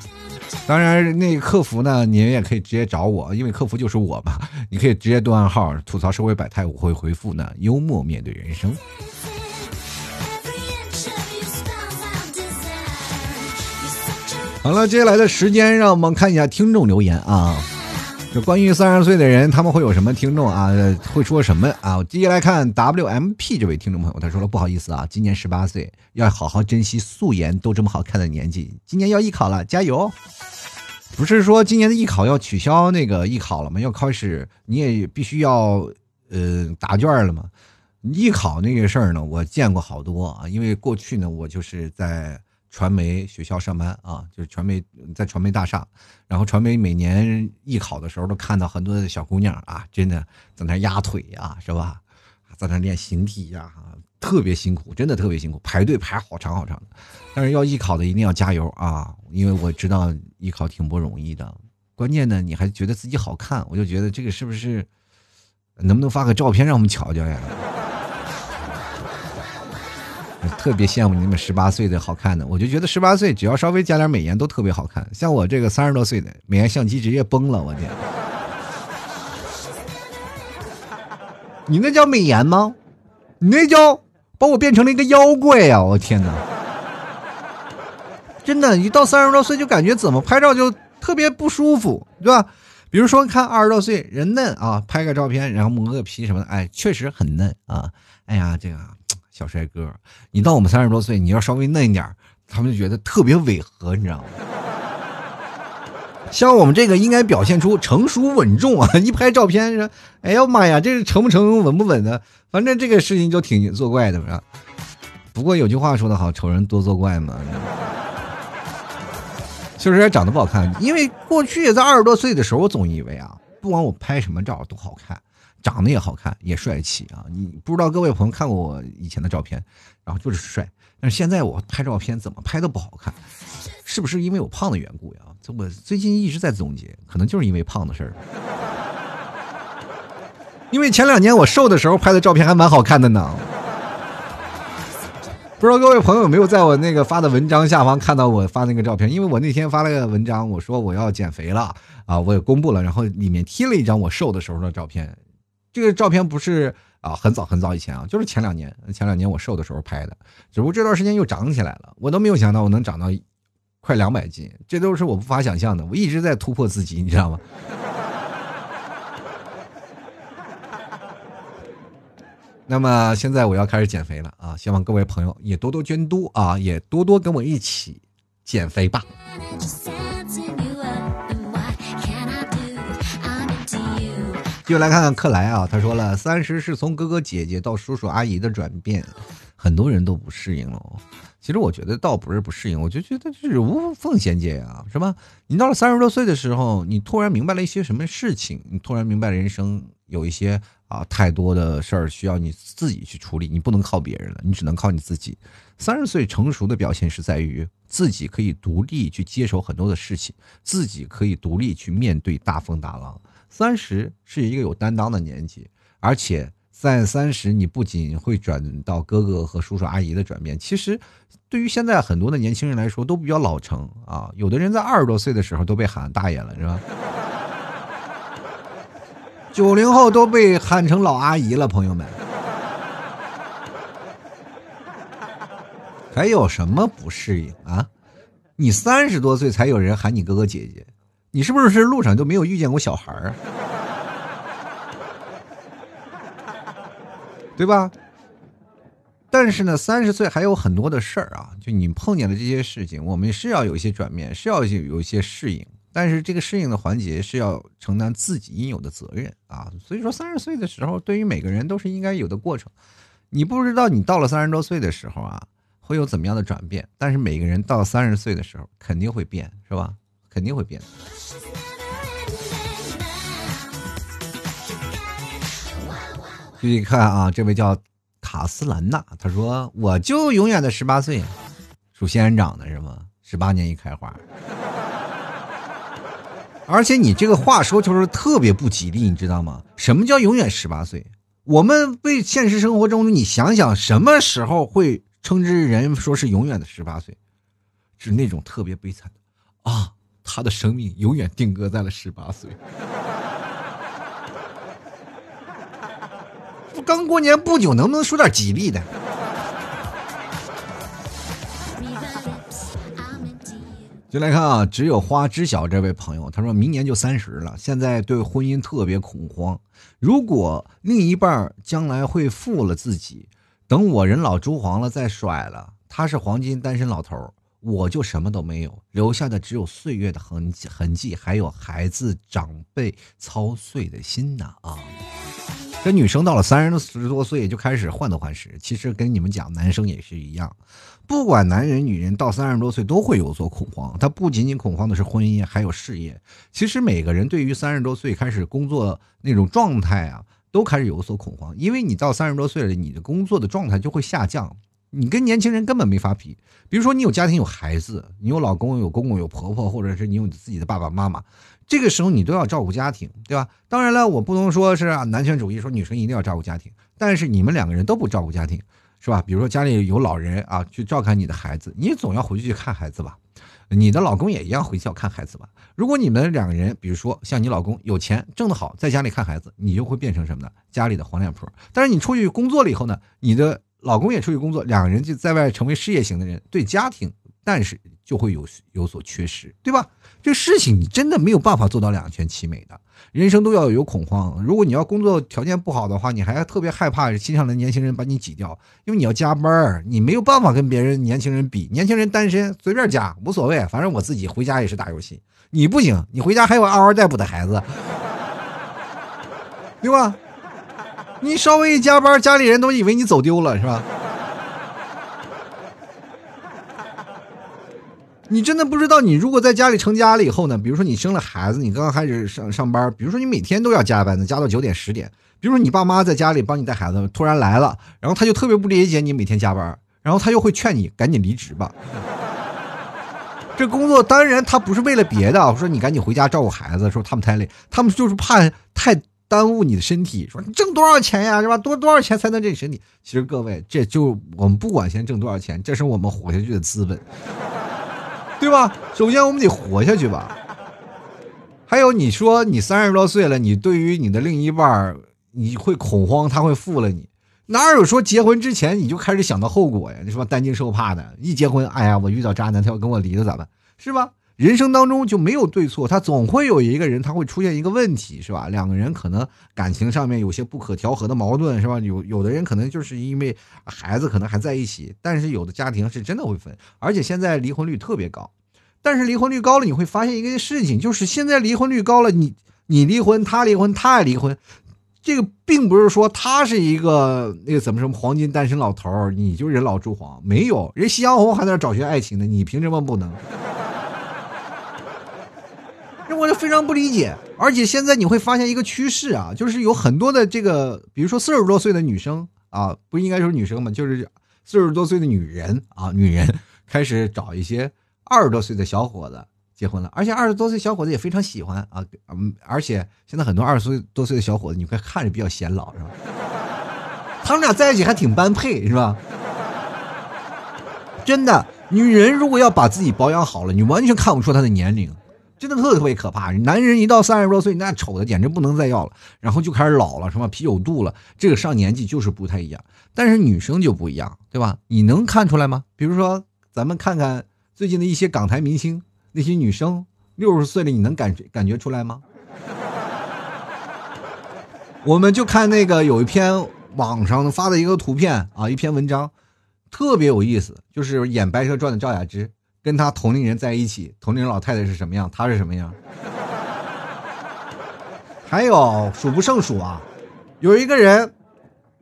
A: 当然，那个客服呢，您也可以直接找我，因为客服就是我嘛。你可以直接对暗号吐槽社会百态，我会回复呢。幽默面对人生。好了，接下来的时间，让我们看一下听众留言啊。就关于三十岁的人，他们会有什么听众啊？会说什么啊？接下来看 WMP 这位听众朋友，他说了：“不好意思啊，今年十八岁，要好好珍惜素颜都这么好看的年纪。今年要艺考了，加油！不是说今年的艺考要取消那个艺考了吗？要开始你也必须要呃答卷了吗？艺考那个事儿呢，我见过好多啊，因为过去呢，我就是在。”传媒学校上班啊，就是传媒在传媒大厦，然后传媒每年艺考的时候都看到很多的小姑娘啊，真的在那压腿呀，是吧？在那练形体呀，特别辛苦，真的特别辛苦，排队排好长好长的。但是要艺考的一定要加油啊，因为我知道艺考挺不容易的。关键呢，你还觉得自己好看，我就觉得这个是不是能不能发个照片让我们瞧瞧呀？特别羡慕你们十八岁的好看的，我就觉得十八岁只要稍微加点美颜都特别好看。像我这个三十多岁的，美颜相机直接崩了，我天！你那叫美颜吗？你那叫把我变成了一个妖怪呀！我天哪！真的，一到三十多岁就感觉怎么拍照就特别不舒服，对吧？比如说看二十多岁人嫩啊，拍个照片然后磨个皮什么的，哎，确实很嫩啊！哎呀，这个。小帅哥，你到我们三十多岁，你要稍微嫩一点，他们就觉得特别违和，你知道吗？像我们这个应该表现出成熟稳重啊！一拍照片说：“哎呀妈呀，这是成不成稳不稳的？”反正这个事情就挺作怪的，是？不过有句话说得好，丑人多作怪嘛。确实长得不好看，因为过去在二十多岁的时候，我总以为啊，不管我拍什么照都好看。长得也好看，也帅气啊！你不知道各位朋友看过我以前的照片，然后就是帅，但是现在我拍照片怎么拍都不好看，是不是因为我胖的缘故呀？这我最近一直在总结，可能就是因为胖的事儿。因为前两年我瘦的时候拍的照片还蛮好看的呢。不知道各位朋友有没有在我那个发的文章下方看到我发那个照片？因为我那天发了个文章，我说我要减肥了啊，我也公布了，然后里面贴了一张我瘦的时候的照片。这个照片不是啊，很早很早以前啊，就是前两年，前两年我瘦的时候拍的。只不过这段时间又长起来了，我都没有想到我能长到快两百斤，这都是我无法想象的。我一直在突破自己，你知道吗？那么现在我要开始减肥了啊！希望各位朋友也多多监督啊，也多多跟我一起减肥吧。就来看看克莱啊，他说了，三十是从哥哥姐姐到叔叔阿姨的转变，很多人都不适应了。其实我觉得倒不是不适应，我就觉得这是无缝衔接啊，是吧？你到了三十多岁的时候，你突然明白了一些什么事情，你突然明白人生有一些。啊，太多的事儿需要你自己去处理，你不能靠别人了，你只能靠你自己。三十岁成熟的表现是在于自己可以独立去接手很多的事情，自己可以独立去面对大风大浪。三十是一个有担当的年纪，而且在三十，你不仅会转到哥哥和叔叔阿姨的转变，其实对于现在很多的年轻人来说都比较老成啊。有的人在二十多岁的时候都被喊大爷了，是吧？九零后都被喊成老阿姨了，朋友们，还有什么不适应啊？你三十多岁才有人喊你哥哥姐姐，你是不是路上就没有遇见过小孩儿？对吧？但是呢，三十岁还有很多的事儿啊，就你碰见的这些事情，我们是要有一些转变，是要有一些适应。但是这个适应的环节是要承担自己应有的责任啊，所以说三十岁的时候，对于每个人都是应该有的过程。你不知道你到了三十多岁的时候啊，会有怎么样的转变，但是每个人到三十岁的时候肯定会变，是吧？肯定会变的。继续看啊，这位叫卡斯兰娜，他说：“我就永远的十八岁，属仙人掌的是吗？十八年一开花。”而且你这个话说就是特别不吉利，你知道吗？什么叫永远十八岁？我们被现实生活中，你想想什么时候会称之人说是永远的十八岁？是那种特别悲惨的啊，他的生命永远定格在了十八岁。刚过年不久，能不能说点吉利的？就来看啊，只有花知晓这位朋友，他说明年就三十了，现在对婚姻特别恐慌。如果另一半将来会负了自己，等我人老珠黄了再甩了，他是黄金单身老头，我就什么都没有，留下的只有岁月的痕迹，痕迹还有孩子长辈操碎的心呐啊！这女生到了三十多岁就开始患得患失，其实跟你们讲，男生也是一样，不管男人女人到三十多岁都会有所恐慌。他不仅仅恐慌的是婚姻，还有事业。其实每个人对于三十多岁开始工作那种状态啊，都开始有所恐慌，因为你到三十多岁了，你的工作的状态就会下降，你跟年轻人根本没法比。比如说你有家庭有孩子，你有老公有公公有婆婆，或者是你有你自己的爸爸妈妈。这个时候你都要照顾家庭，对吧？当然了，我不能说是男权主义，说女生一定要照顾家庭。但是你们两个人都不照顾家庭，是吧？比如说家里有老人啊，去照看你的孩子，你总要回去去看孩子吧。你的老公也一样回去要看孩子吧。如果你们两个人，比如说像你老公有钱挣得好，在家里看孩子，你就会变成什么呢？家里的黄脸婆。但是你出去工作了以后呢，你的老公也出去工作，两个人就在外成为事业型的人，对家庭，但是就会有有所缺失，对吧？这事情你真的没有办法做到两全其美的，人生都要有恐慌。如果你要工作条件不好的话，你还特别害怕心上的年轻人把你挤掉，因为你要加班你没有办法跟别人年轻人比。年轻人单身随便加无所谓，反正我自己回家也是打游戏。你不行，你回家还有嗷嗷待哺的孩子，对吧？你稍微一加班，家里人都以为你走丢了，是吧？你真的不知道，你如果在家里成家了以后呢？比如说你生了孩子，你刚刚开始上上班，比如说你每天都要加班的，加到九点十点，比如说你爸妈在家里帮你带孩子，突然来了，然后他就特别不理解你每天加班，然后他就会劝你赶紧离职吧。这工作当然他不是为了别的，我说你赶紧回家照顾孩子，说他们太累，他们就是怕太耽误你的身体。说你挣多少钱呀，是吧？多多少钱才能挣身体？其实各位，这就我们不管先挣多少钱，这是我们活下去的资本，对吧？首先我们得活下去吧。还有你说你三十多岁了，你对于你的另一半你会恐慌，他会负了你。哪有说结婚之前你就开始想到后果呀？你说担惊受怕的，一结婚，哎呀，我遇到渣男，他要跟我离了咋办？是吧？人生当中就没有对错，他总会有一个人，他会出现一个问题，是吧？两个人可能感情上面有些不可调和的矛盾，是吧？有有的人可能就是因为孩子可能还在一起，但是有的家庭是真的会分，而且现在离婚率特别高。但是离婚率高了，你会发现一个事情，就是现在离婚率高了，你你离婚，他离婚，他也离婚。这个并不是说他是一个那个怎么什么黄金单身老头，你就人老珠黄，没有人夕阳红还在找寻爱情呢，你凭什么不能？我就非常不理解。而且现在你会发现一个趋势啊，就是有很多的这个，比如说四十多岁的女生啊，不应该说女生嘛，就是四十多岁的女人啊，女人开始找一些二十多岁的小伙子。结婚了，而且二十多岁小伙子也非常喜欢啊，嗯，而且现在很多二十多岁的小伙子，你会看着比较显老，是吧？他们俩在一起还挺般配，是吧？真的，女人如果要把自己保养好了，你完全看不出她的年龄，真的特别特别可怕。男人一到三十多岁，那丑的简直不能再要了，然后就开始老了，什么啤酒肚了，这个上年纪就是不太一样。但是女生就不一样，对吧？你能看出来吗？比如说，咱们看看最近的一些港台明星。那些女生六十岁了，你能感觉感觉出来吗？我们就看那个有一篇网上发的一个图片啊，一篇文章，特别有意思，就是演《白蛇传》的赵雅芝跟他同龄人在一起，同龄人老太太是什么样，他是什么样？还有数不胜数啊，有一个人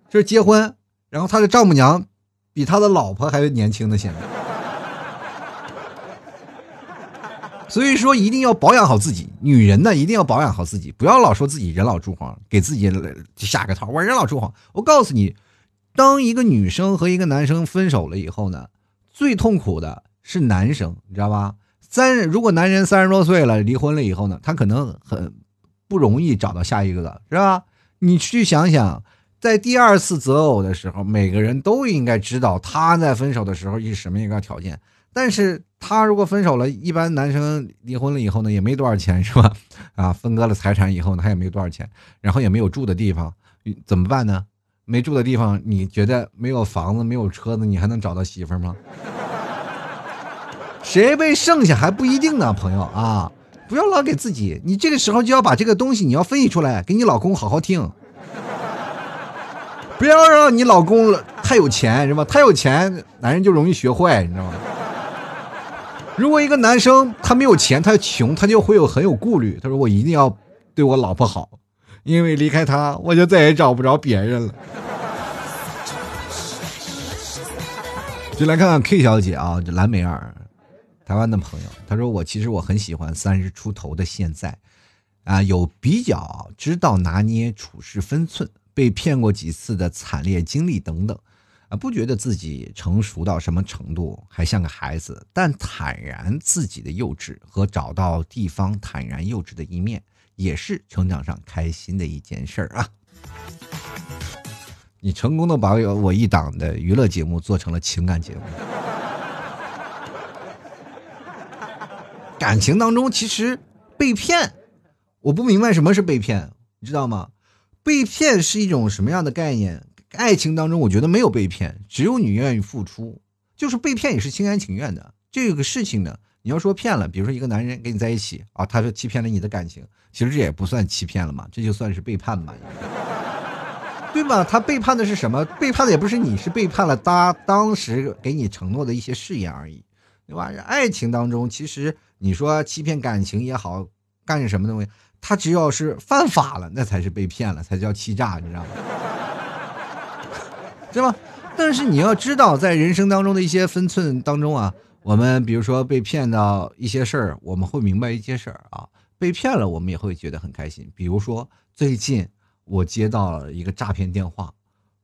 A: 就是结婚，然后他的丈母娘比他的老婆还年轻的现在。所以说，一定要保养好自己。女人呢，一定要保养好自己，不要老说自己人老珠黄，给自己下个套。我人老珠黄，我告诉你，当一个女生和一个男生分手了以后呢，最痛苦的是男生，你知道吧？三，如果男人三十多岁了，离婚了以后呢，他可能很不容易找到下一个的，是吧？你去想想，在第二次择偶的时候，每个人都应该知道他在分手的时候是什么一个条件。但是他如果分手了，一般男生离婚了以后呢，也没多少钱，是吧？啊，分割了财产以后呢，他也没多少钱，然后也没有住的地方，怎么办呢？没住的地方，你觉得没有房子、没有车子，你还能找到媳妇吗？谁被剩下还不一定呢，朋友啊！不要老给自己，你这个时候就要把这个东西你要分析出来，给你老公好好听，不要让你老公太有钱，是吧？太有钱，男人就容易学坏，你知道吗？如果一个男生他没有钱，他穷，他就会有很有顾虑。他说：“我一定要对我老婆好，因为离开他，我就再也找不着别人了。”就来看看 K 小姐啊，这蓝莓儿，台湾的朋友，他说：“我其实我很喜欢三十出头的现在，啊，有比较知道拿捏处事分寸，被骗过几次的惨烈经历等等。”啊，不觉得自己成熟到什么程度，还像个孩子，但坦然自己的幼稚和找到地方坦然幼稚的一面，也是成长上开心的一件事儿啊。你成功的把我一档的娱乐节目做成了情感节目，感情当中其实被骗，我不明白什么是被骗，你知道吗？被骗是一种什么样的概念？爱情当中，我觉得没有被骗，只有你愿意付出，就是被骗也是心甘情愿的。这个事情呢，你要说骗了，比如说一个男人跟你在一起啊，他说欺骗了你的感情，其实这也不算欺骗了嘛，这就算是背叛嘛，对吧？他背叛的是什么？背叛的也不是你，是背叛了他当时给你承诺的一些誓言而已，对吧？爱情当中，其实你说欺骗感情也好，干什么东西，他只要是犯法了，那才是被骗了，才叫欺诈，你知道吗？是吧？但是你要知道，在人生当中的一些分寸当中啊，我们比如说被骗到一些事儿，我们会明白一些事儿啊。被骗了，我们也会觉得很开心。比如说最近我接到了一个诈骗电话，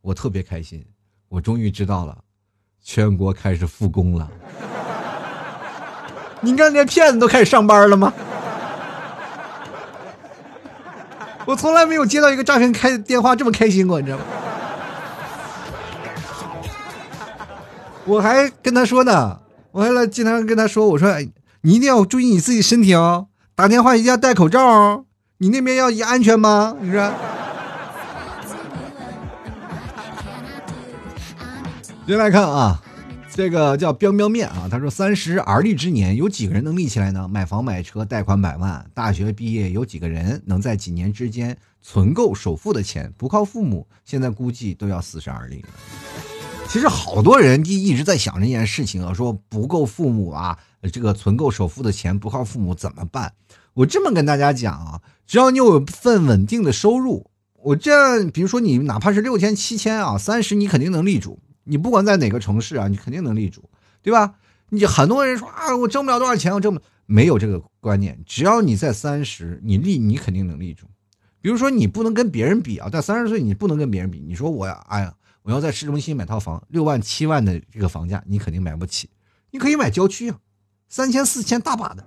A: 我特别开心，我终于知道了，全国开始复工了。你看，连骗子都开始上班了吗？我从来没有接到一个诈骗开电话这么开心过，你知道吗？我还跟他说呢，我还来经常跟他说，我说哎你一定要注意你自己身体哦，打电话一定要戴口罩哦，你那边要安全吗？你说。接来看啊。这个叫彪彪面啊，他说三十而立之年，有几个人能立起来呢？买房买车，贷款百万，大学毕业，有几个人能在几年之间存够首付的钱？不靠父母，现在估计都要四十而立了。其实好多人一一直在想这件事情啊，说不够父母啊，这个存够首付的钱不靠父母怎么办？我这么跟大家讲啊，只要你有份稳定的收入，我这，比如说你哪怕是六千七千啊，三十你肯定能立住。你不管在哪个城市啊，你肯定能立住，对吧？你很多人说啊，我挣不了多少钱，我挣不没有这个观念。只要你在三十，你立你肯定能立住。比如说你不能跟别人比啊，在三十岁你不能跟别人比。你说我，哎呀，我要在市中心买套房，六万七万的这个房价，你肯定买不起。你可以买郊区啊，三千四千大把的。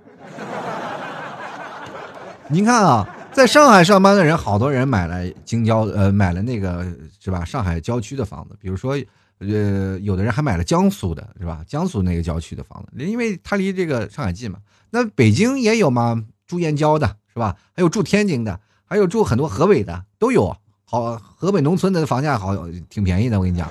A: 您看啊，在上海上班的人，好多人买了京郊，呃，买了那个是吧？上海郊区的房子，比如说。呃，有的人还买了江苏的，是吧？江苏那个郊区的房子，因为它离这个上海近嘛。那北京也有嘛，住燕郊的，是吧？还有住天津的，还有住很多河北的都有。好，河北农村的房价好，挺便宜的。我跟你讲，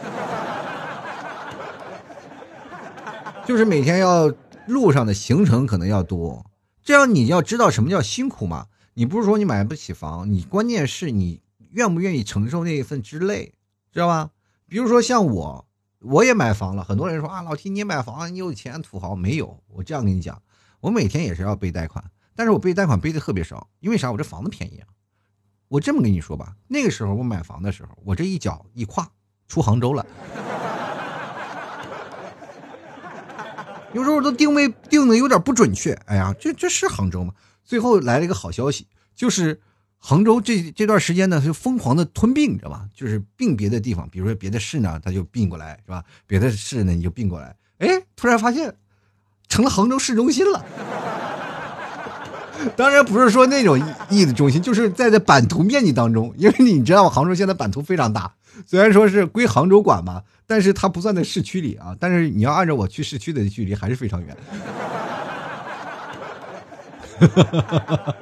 A: 就是每天要路上的行程可能要多，这样你要知道什么叫辛苦嘛。你不是说你买不起房，你关键是你愿不愿意承受那一份之累，知道吧？比如说像我，我也买房了。很多人说啊，老提你买房，你有钱土豪没有？我这样跟你讲，我每天也是要背贷款，但是我背贷款背的特别少，因为啥？我这房子便宜啊。我这么跟你说吧，那个时候我买房的时候，我这一脚一跨出杭州了，有时候都定位定的有点不准确。哎呀，这这是杭州吗？最后来了一个好消息，就是。杭州这这段时间呢，就疯狂的吞并，知道吧？就是并别的地方，比如说别的市呢，他就并过来，是吧？别的市呢，你就并过来。哎，突然发现成了杭州市中心了。当然不是说那种意义的中心，就是在这版图面积当中，因为你知道，杭州现在版图非常大，虽然说是归杭州管嘛，但是它不算在市区里啊。但是你要按照我去市区的距离，还是非常远。哈哈哈哈哈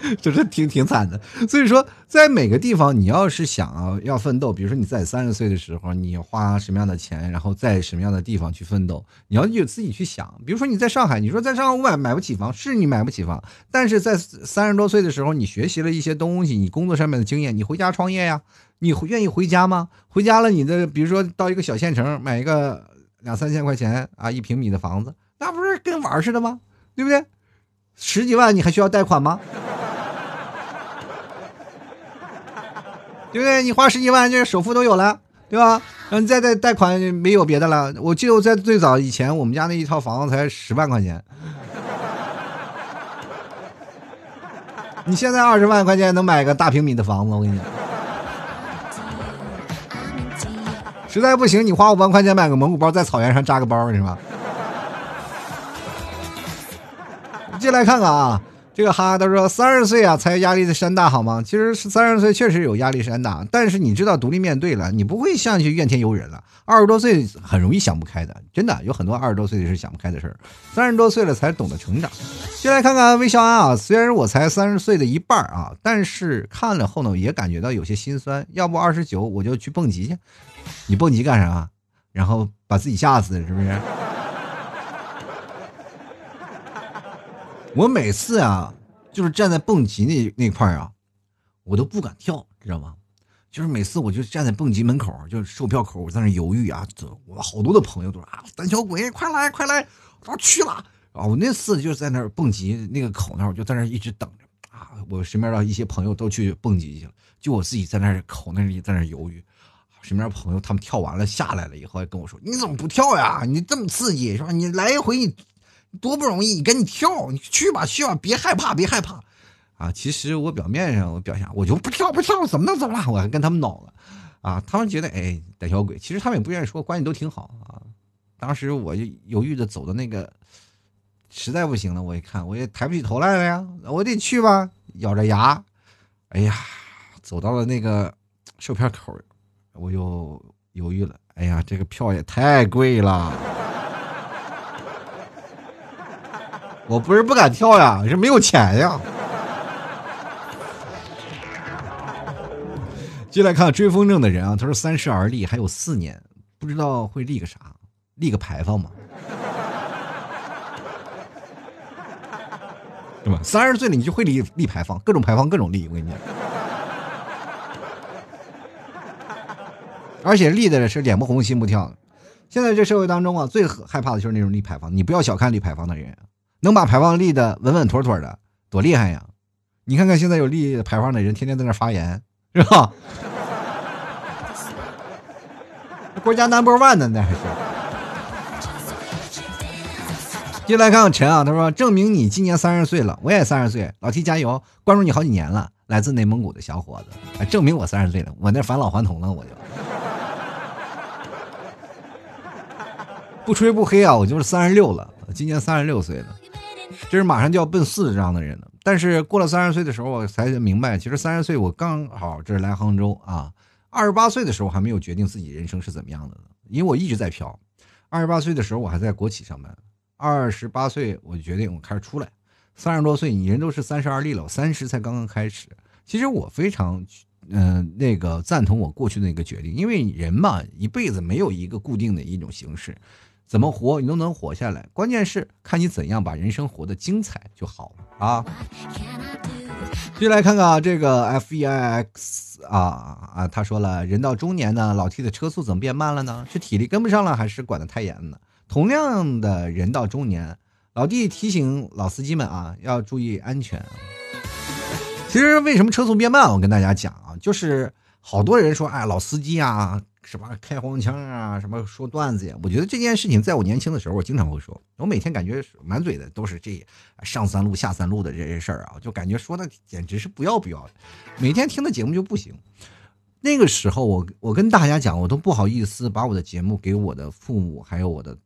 A: 就是挺挺惨的，所以说在每个地方，你要是想啊要奋斗，比如说你在三十岁的时候，你花什么样的钱，然后在什么样的地方去奋斗，你要有自己去想。比如说你在上海，你说在上海我买买不起房，是你买不起房，但是在三十多岁的时候，你学习了一些东西，你工作上面的经验，你回家创业呀，你愿意回家吗？回家了，你的比如说到一个小县城买一个两三千块钱啊一平米的房子，那不是跟玩似的吗？对不对？十几万你还需要贷款吗？对不对？你花十几万，这首付都有了，对吧？然后你再贷贷款，没有别的了。我记得我在最早以前，我们家那一套房子才十万块钱。你现在二十万块钱能买个大平米的房子，我跟你讲。实在不行，你花五万块钱买个蒙古包，在草原上扎个包，是吧？进来看看啊。这个哈哈，他说三十岁啊才压力山大好吗？其实三十岁确实有压力山大，但是你知道独立面对了，你不会像去怨天尤人了。二十多岁很容易想不开的，真的有很多二十多岁是想不开的事儿。三十多岁了才懂得成长。先来看看微笑安啊，虽然我才三十岁的一半啊，但是看了后呢也感觉到有些心酸。要不二十九我就去蹦极去，你蹦极干啥？然后把自己吓死是不是？我每次啊，就是站在蹦极那那块儿啊，我都不敢跳，知道吗？就是每次我就站在蹦极门口，就是售票口，我在那犹豫啊。我好多的朋友都说啊，胆小鬼，快来快来，我要去了啊！我那次就是在那蹦极那个口那儿，我就在那一直等着啊。我身边的一些朋友都去蹦极去了，就我自己在那口那里在那犹豫。身边朋友他们跳完了下来了以后，还跟我说：“你怎么不跳呀？你这么刺激是吧？你来一回你。”多不容易，你赶紧跳，你去吧，去吧，别害怕，别害怕。啊，其实我表面上我表现我就不跳不跳，怎么能怎么了？我还跟他们闹了，啊，他们觉得哎胆小鬼，其实他们也不愿意说，关系都挺好啊。当时我就犹豫着走到那个，实在不行了，我一看我也抬不起头来了呀，我得去吧，咬着牙，哎呀，走到了那个售票口，我又犹豫了，哎呀，这个票也太贵了。我不是不敢跳呀，是没有钱呀。进来看追风筝的人啊，他说三十而立还有四年，不知道会立个啥，立个牌坊吗？对吧？三十岁了你就会立立牌坊，各种牌坊各种立，我跟你讲。而且立的是脸不红心不跳。现在这社会当中啊，最害怕的就是那种立牌坊。你不要小看立牌坊的人。能把牌坊立的稳稳妥妥的，多厉害呀！你看看现在有立牌坊的人，天天在那发言，是吧？国家 number one 的那还是。进来看看陈啊，他说证明你今年三十岁了，我也三十岁，老 T 加油，关注你好几年了，来自内蒙古的小伙子，证明我三十岁了，我那返老还童了，我就。不吹不黑啊，我就是三十六了，今年三十六岁了。这是马上就要奔四这样的人了，但是过了三十岁的时候，我才明白，其实三十岁我刚好这是来杭州啊。二十八岁的时候还没有决定自己人生是怎么样的，因为我一直在飘。二十八岁的时候我还在国企上班，二十八岁我就决定我开始出来。三十多岁你人都是三十而立了，三十才刚刚开始。其实我非常嗯那个赞同我过去的那个决定，因为人嘛一辈子没有一个固定的一种形式。怎么活你都能活下来，关键是看你怎样把人生活得精彩就好了啊！继续来看看啊这个 F E I X 啊啊，他说了，人到中年呢，老 T 的车速怎么变慢了呢？是体力跟不上了，还是管得太严了？同样的人到中年，老弟提醒老司机们啊，要注意安全。其实为什么车速变慢？我跟大家讲啊，就是好多人说，哎，老司机啊。什么开黄腔啊，什么说段子呀？我觉得这件事情在我年轻的时候，我经常会说。我每天感觉满嘴的都是这上三路下三路的这些事儿啊，就感觉说的简直是不要不要的。每天听的节目就不行。那个时候，我我跟大家讲，我都不好意思把我的节目给我的父母还有我的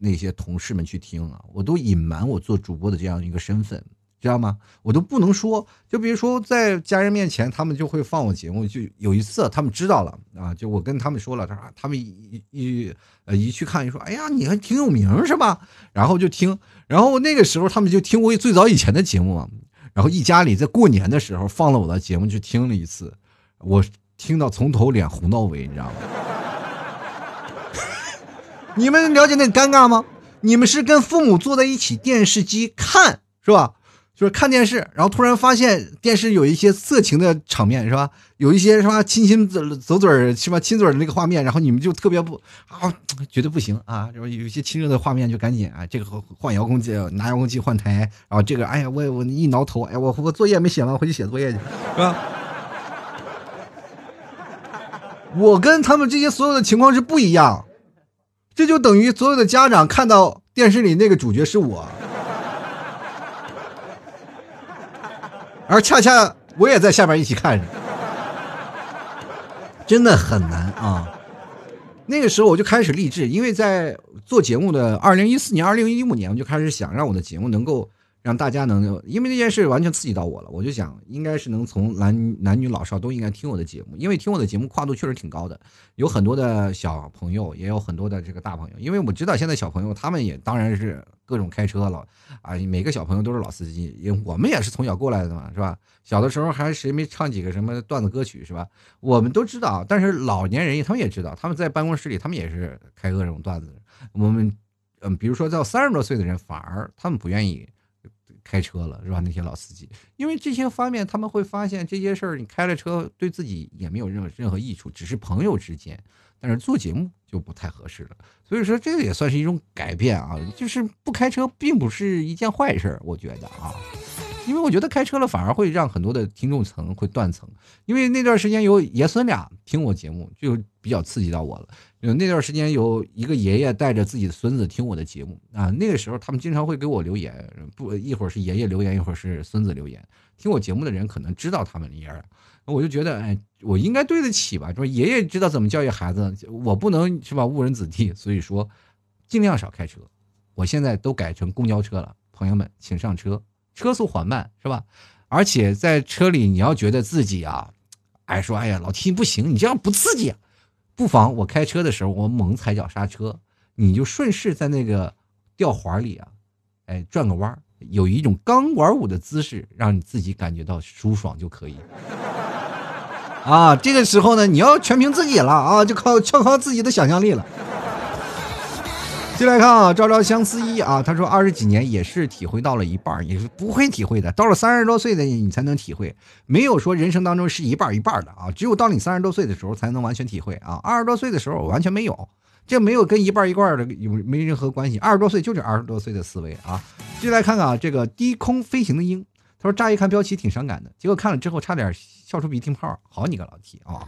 A: 那些同事们去听啊，我都隐瞒我做主播的这样一个身份。知道吗？我都不能说，就比如说在家人面前，他们就会放我节目。就有一次，他们知道了啊，就我跟他们说了，他说他们一一呃一去看，就说哎呀，你还挺有名是吧？然后就听，然后那个时候他们就听过最早以前的节目。然后一家里在过年的时候放了我的节目，就听了一次，我听到从头脸红到尾，你知道吗？你们了解那尴尬吗？你们是跟父母坐在一起，电视机看是吧？就是看电视，然后突然发现电视有一些色情的场面，是吧？有一些是吧，亲亲走走嘴儿，是吧？亲嘴的那个画面，然后你们就特别不啊，觉得不行啊，然后？有一些亲热的画面就赶紧啊，这个换遥控器，拿遥控器换台，然后这个，哎呀，我我一挠头，哎，我我作业没写完，回去写作业去，是吧？我跟他们这些所有的情况是不一样，这就等于所有的家长看到电视里那个主角是我。而恰恰我也在下边一起看着，真的很难啊！那个时候我就开始励志，因为在做节目的二零一四年、二零一五年，我就开始想让我的节目能够。让大家能，因为那件事完全刺激到我了，我就想应该是能从男男女老少都应该听我的节目，因为听我的节目跨度确实挺高的，有很多的小朋友，也有很多的这个大朋友，因为我知道现在小朋友他们也当然是各种开车了啊，每个小朋友都是老司机，因为我们也是从小过来的嘛，是吧？小的时候还谁没唱几个什么段子歌曲是吧？我们都知道，但是老年人他们也知道，他们在办公室里他们也是开各种段子，我们嗯，比如说到三十多岁的人，反而他们不愿意。开车了是吧？那些老司机，因为这些方面他们会发现这些事儿，你开了车对自己也没有任何任何益处，只是朋友之间，但是做节目就不太合适了。所以说这个也算是一种改变啊，就是不开车并不是一件坏事，我觉得啊。因为我觉得开车了反而会让很多的听众层会断层，因为那段时间有爷孙俩听我节目，就比较刺激到我了。有那段时间有一个爷爷带着自己的孙子听我的节目啊，那个时候他们经常会给我留言，不一会儿是爷爷留言，一会儿是孙子留言。听我节目的人可能知道他们爷儿，我就觉得哎，我应该对得起吧？说爷爷知道怎么教育孩子，我不能是吧误人子弟，所以说尽量少开车。我现在都改成公交车了，朋友们请上车。车速缓慢是吧？而且在车里，你要觉得自己啊，哎说，哎呀，老 T 不行，你这样不刺激。不妨我开车的时候，我猛踩脚刹车，你就顺势在那个吊环里啊，哎转个弯有一种钢管舞的姿势，让你自己感觉到舒爽就可以。啊，这个时候呢，你要全凭自己了啊，就靠就靠自己的想象力了。进来看啊，朝朝相思意啊。他说二十几年也是体会到了一半，也是不会体会的。到了三十多岁的你才能体会，没有说人生当中是一半一半的啊。只有到你三十多岁的时候才能完全体会啊。二十多岁的时候完全没有，这没有跟一半一半的有没任何关系。二十多岁就是二十多岁的思维啊。进来看看啊，这个低空飞行的鹰，他说乍一看标题挺伤感的，结果看了之后差点笑出鼻涕泡。好你个老 T 啊！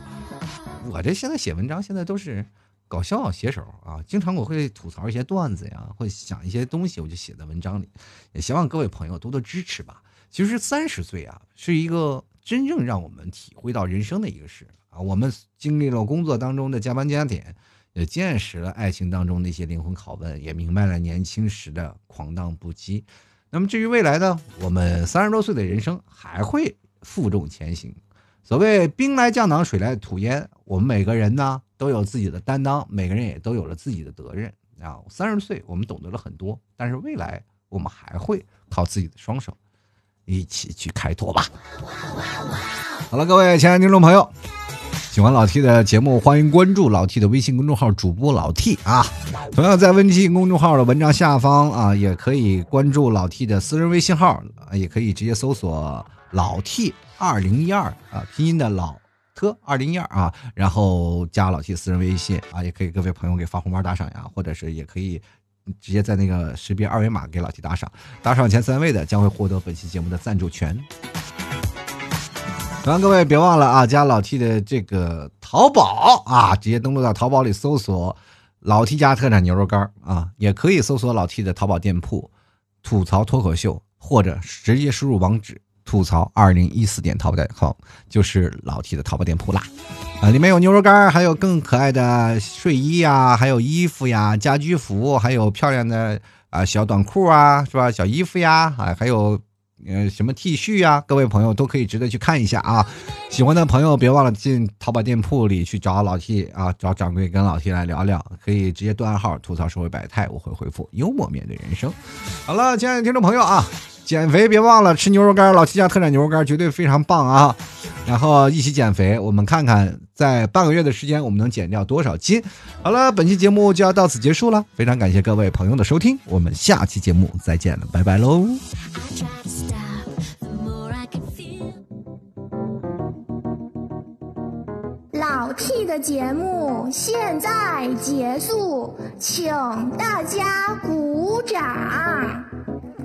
A: 我这现在写文章现在都是。搞笑写手啊，经常我会吐槽一些段子呀，会想一些东西，我就写在文章里，也希望各位朋友多多支持吧。其实三十岁啊，是一个真正让我们体会到人生的一个事啊。我们经历了工作当中的加班加点，也见识了爱情当中那些灵魂拷问，也明白了年轻时的狂荡不羁。那么至于未来呢，我们三十多岁的人生还会负重前行。所谓兵来将挡，水来土掩，我们每个人呢。都有自己的担当，每个人也都有了自己的责任啊。三十岁，我们懂得了很多，但是未来我们还会靠自己的双手一起去开拓吧。好了，各位亲爱的听众朋友，喜欢老 T 的节目，欢迎关注老 T 的微信公众号主播老 T 啊。同样在微信公众号的文章下方啊，也可以关注老 T 的私人微信号，也可以直接搜索老 T 二零一二啊，拼音的老。哥二零一二啊，然后加老 T 私人微信啊，也可以各位朋友给发红包打赏呀，或者是也可以直接在那个识别二维码给老 T 打赏，打赏前三位的将会获得本期节目的赞助权。当然，各位别忘了啊，加老 T 的这个淘宝啊，直接登录到淘宝里搜索“老 T 家特产牛肉干”啊，也可以搜索老 T 的淘宝店铺“吐槽脱口秀”，或者直接输入网址。吐槽二零一四点淘宝号就是老 T 的淘宝店铺啦，啊，里面有牛肉干，还有更可爱的睡衣呀，还有衣服呀，家居服，还有漂亮的啊小短裤啊，是吧？小衣服呀，啊，还有呃什么 T 恤呀，各位朋友都可以值得去看一下啊。喜欢的朋友别忘了进淘宝店铺里去找老 T 啊，找掌柜跟老 T 来聊聊，可以直接对暗号吐槽社会百态，我会回复幽默面对人生。好了，亲爱的听众朋友啊。减肥别忘了吃牛肉干，老七家特产牛肉干绝对非常棒啊！然后一起减肥，我们看看在半个月的时间我们能减掉多少斤。好了，本期节目就要到此结束了，非常感谢各位朋友的收听，我们下期节目再见了，拜拜喽！
B: 老 T 的节目现在结束，请大家鼓掌。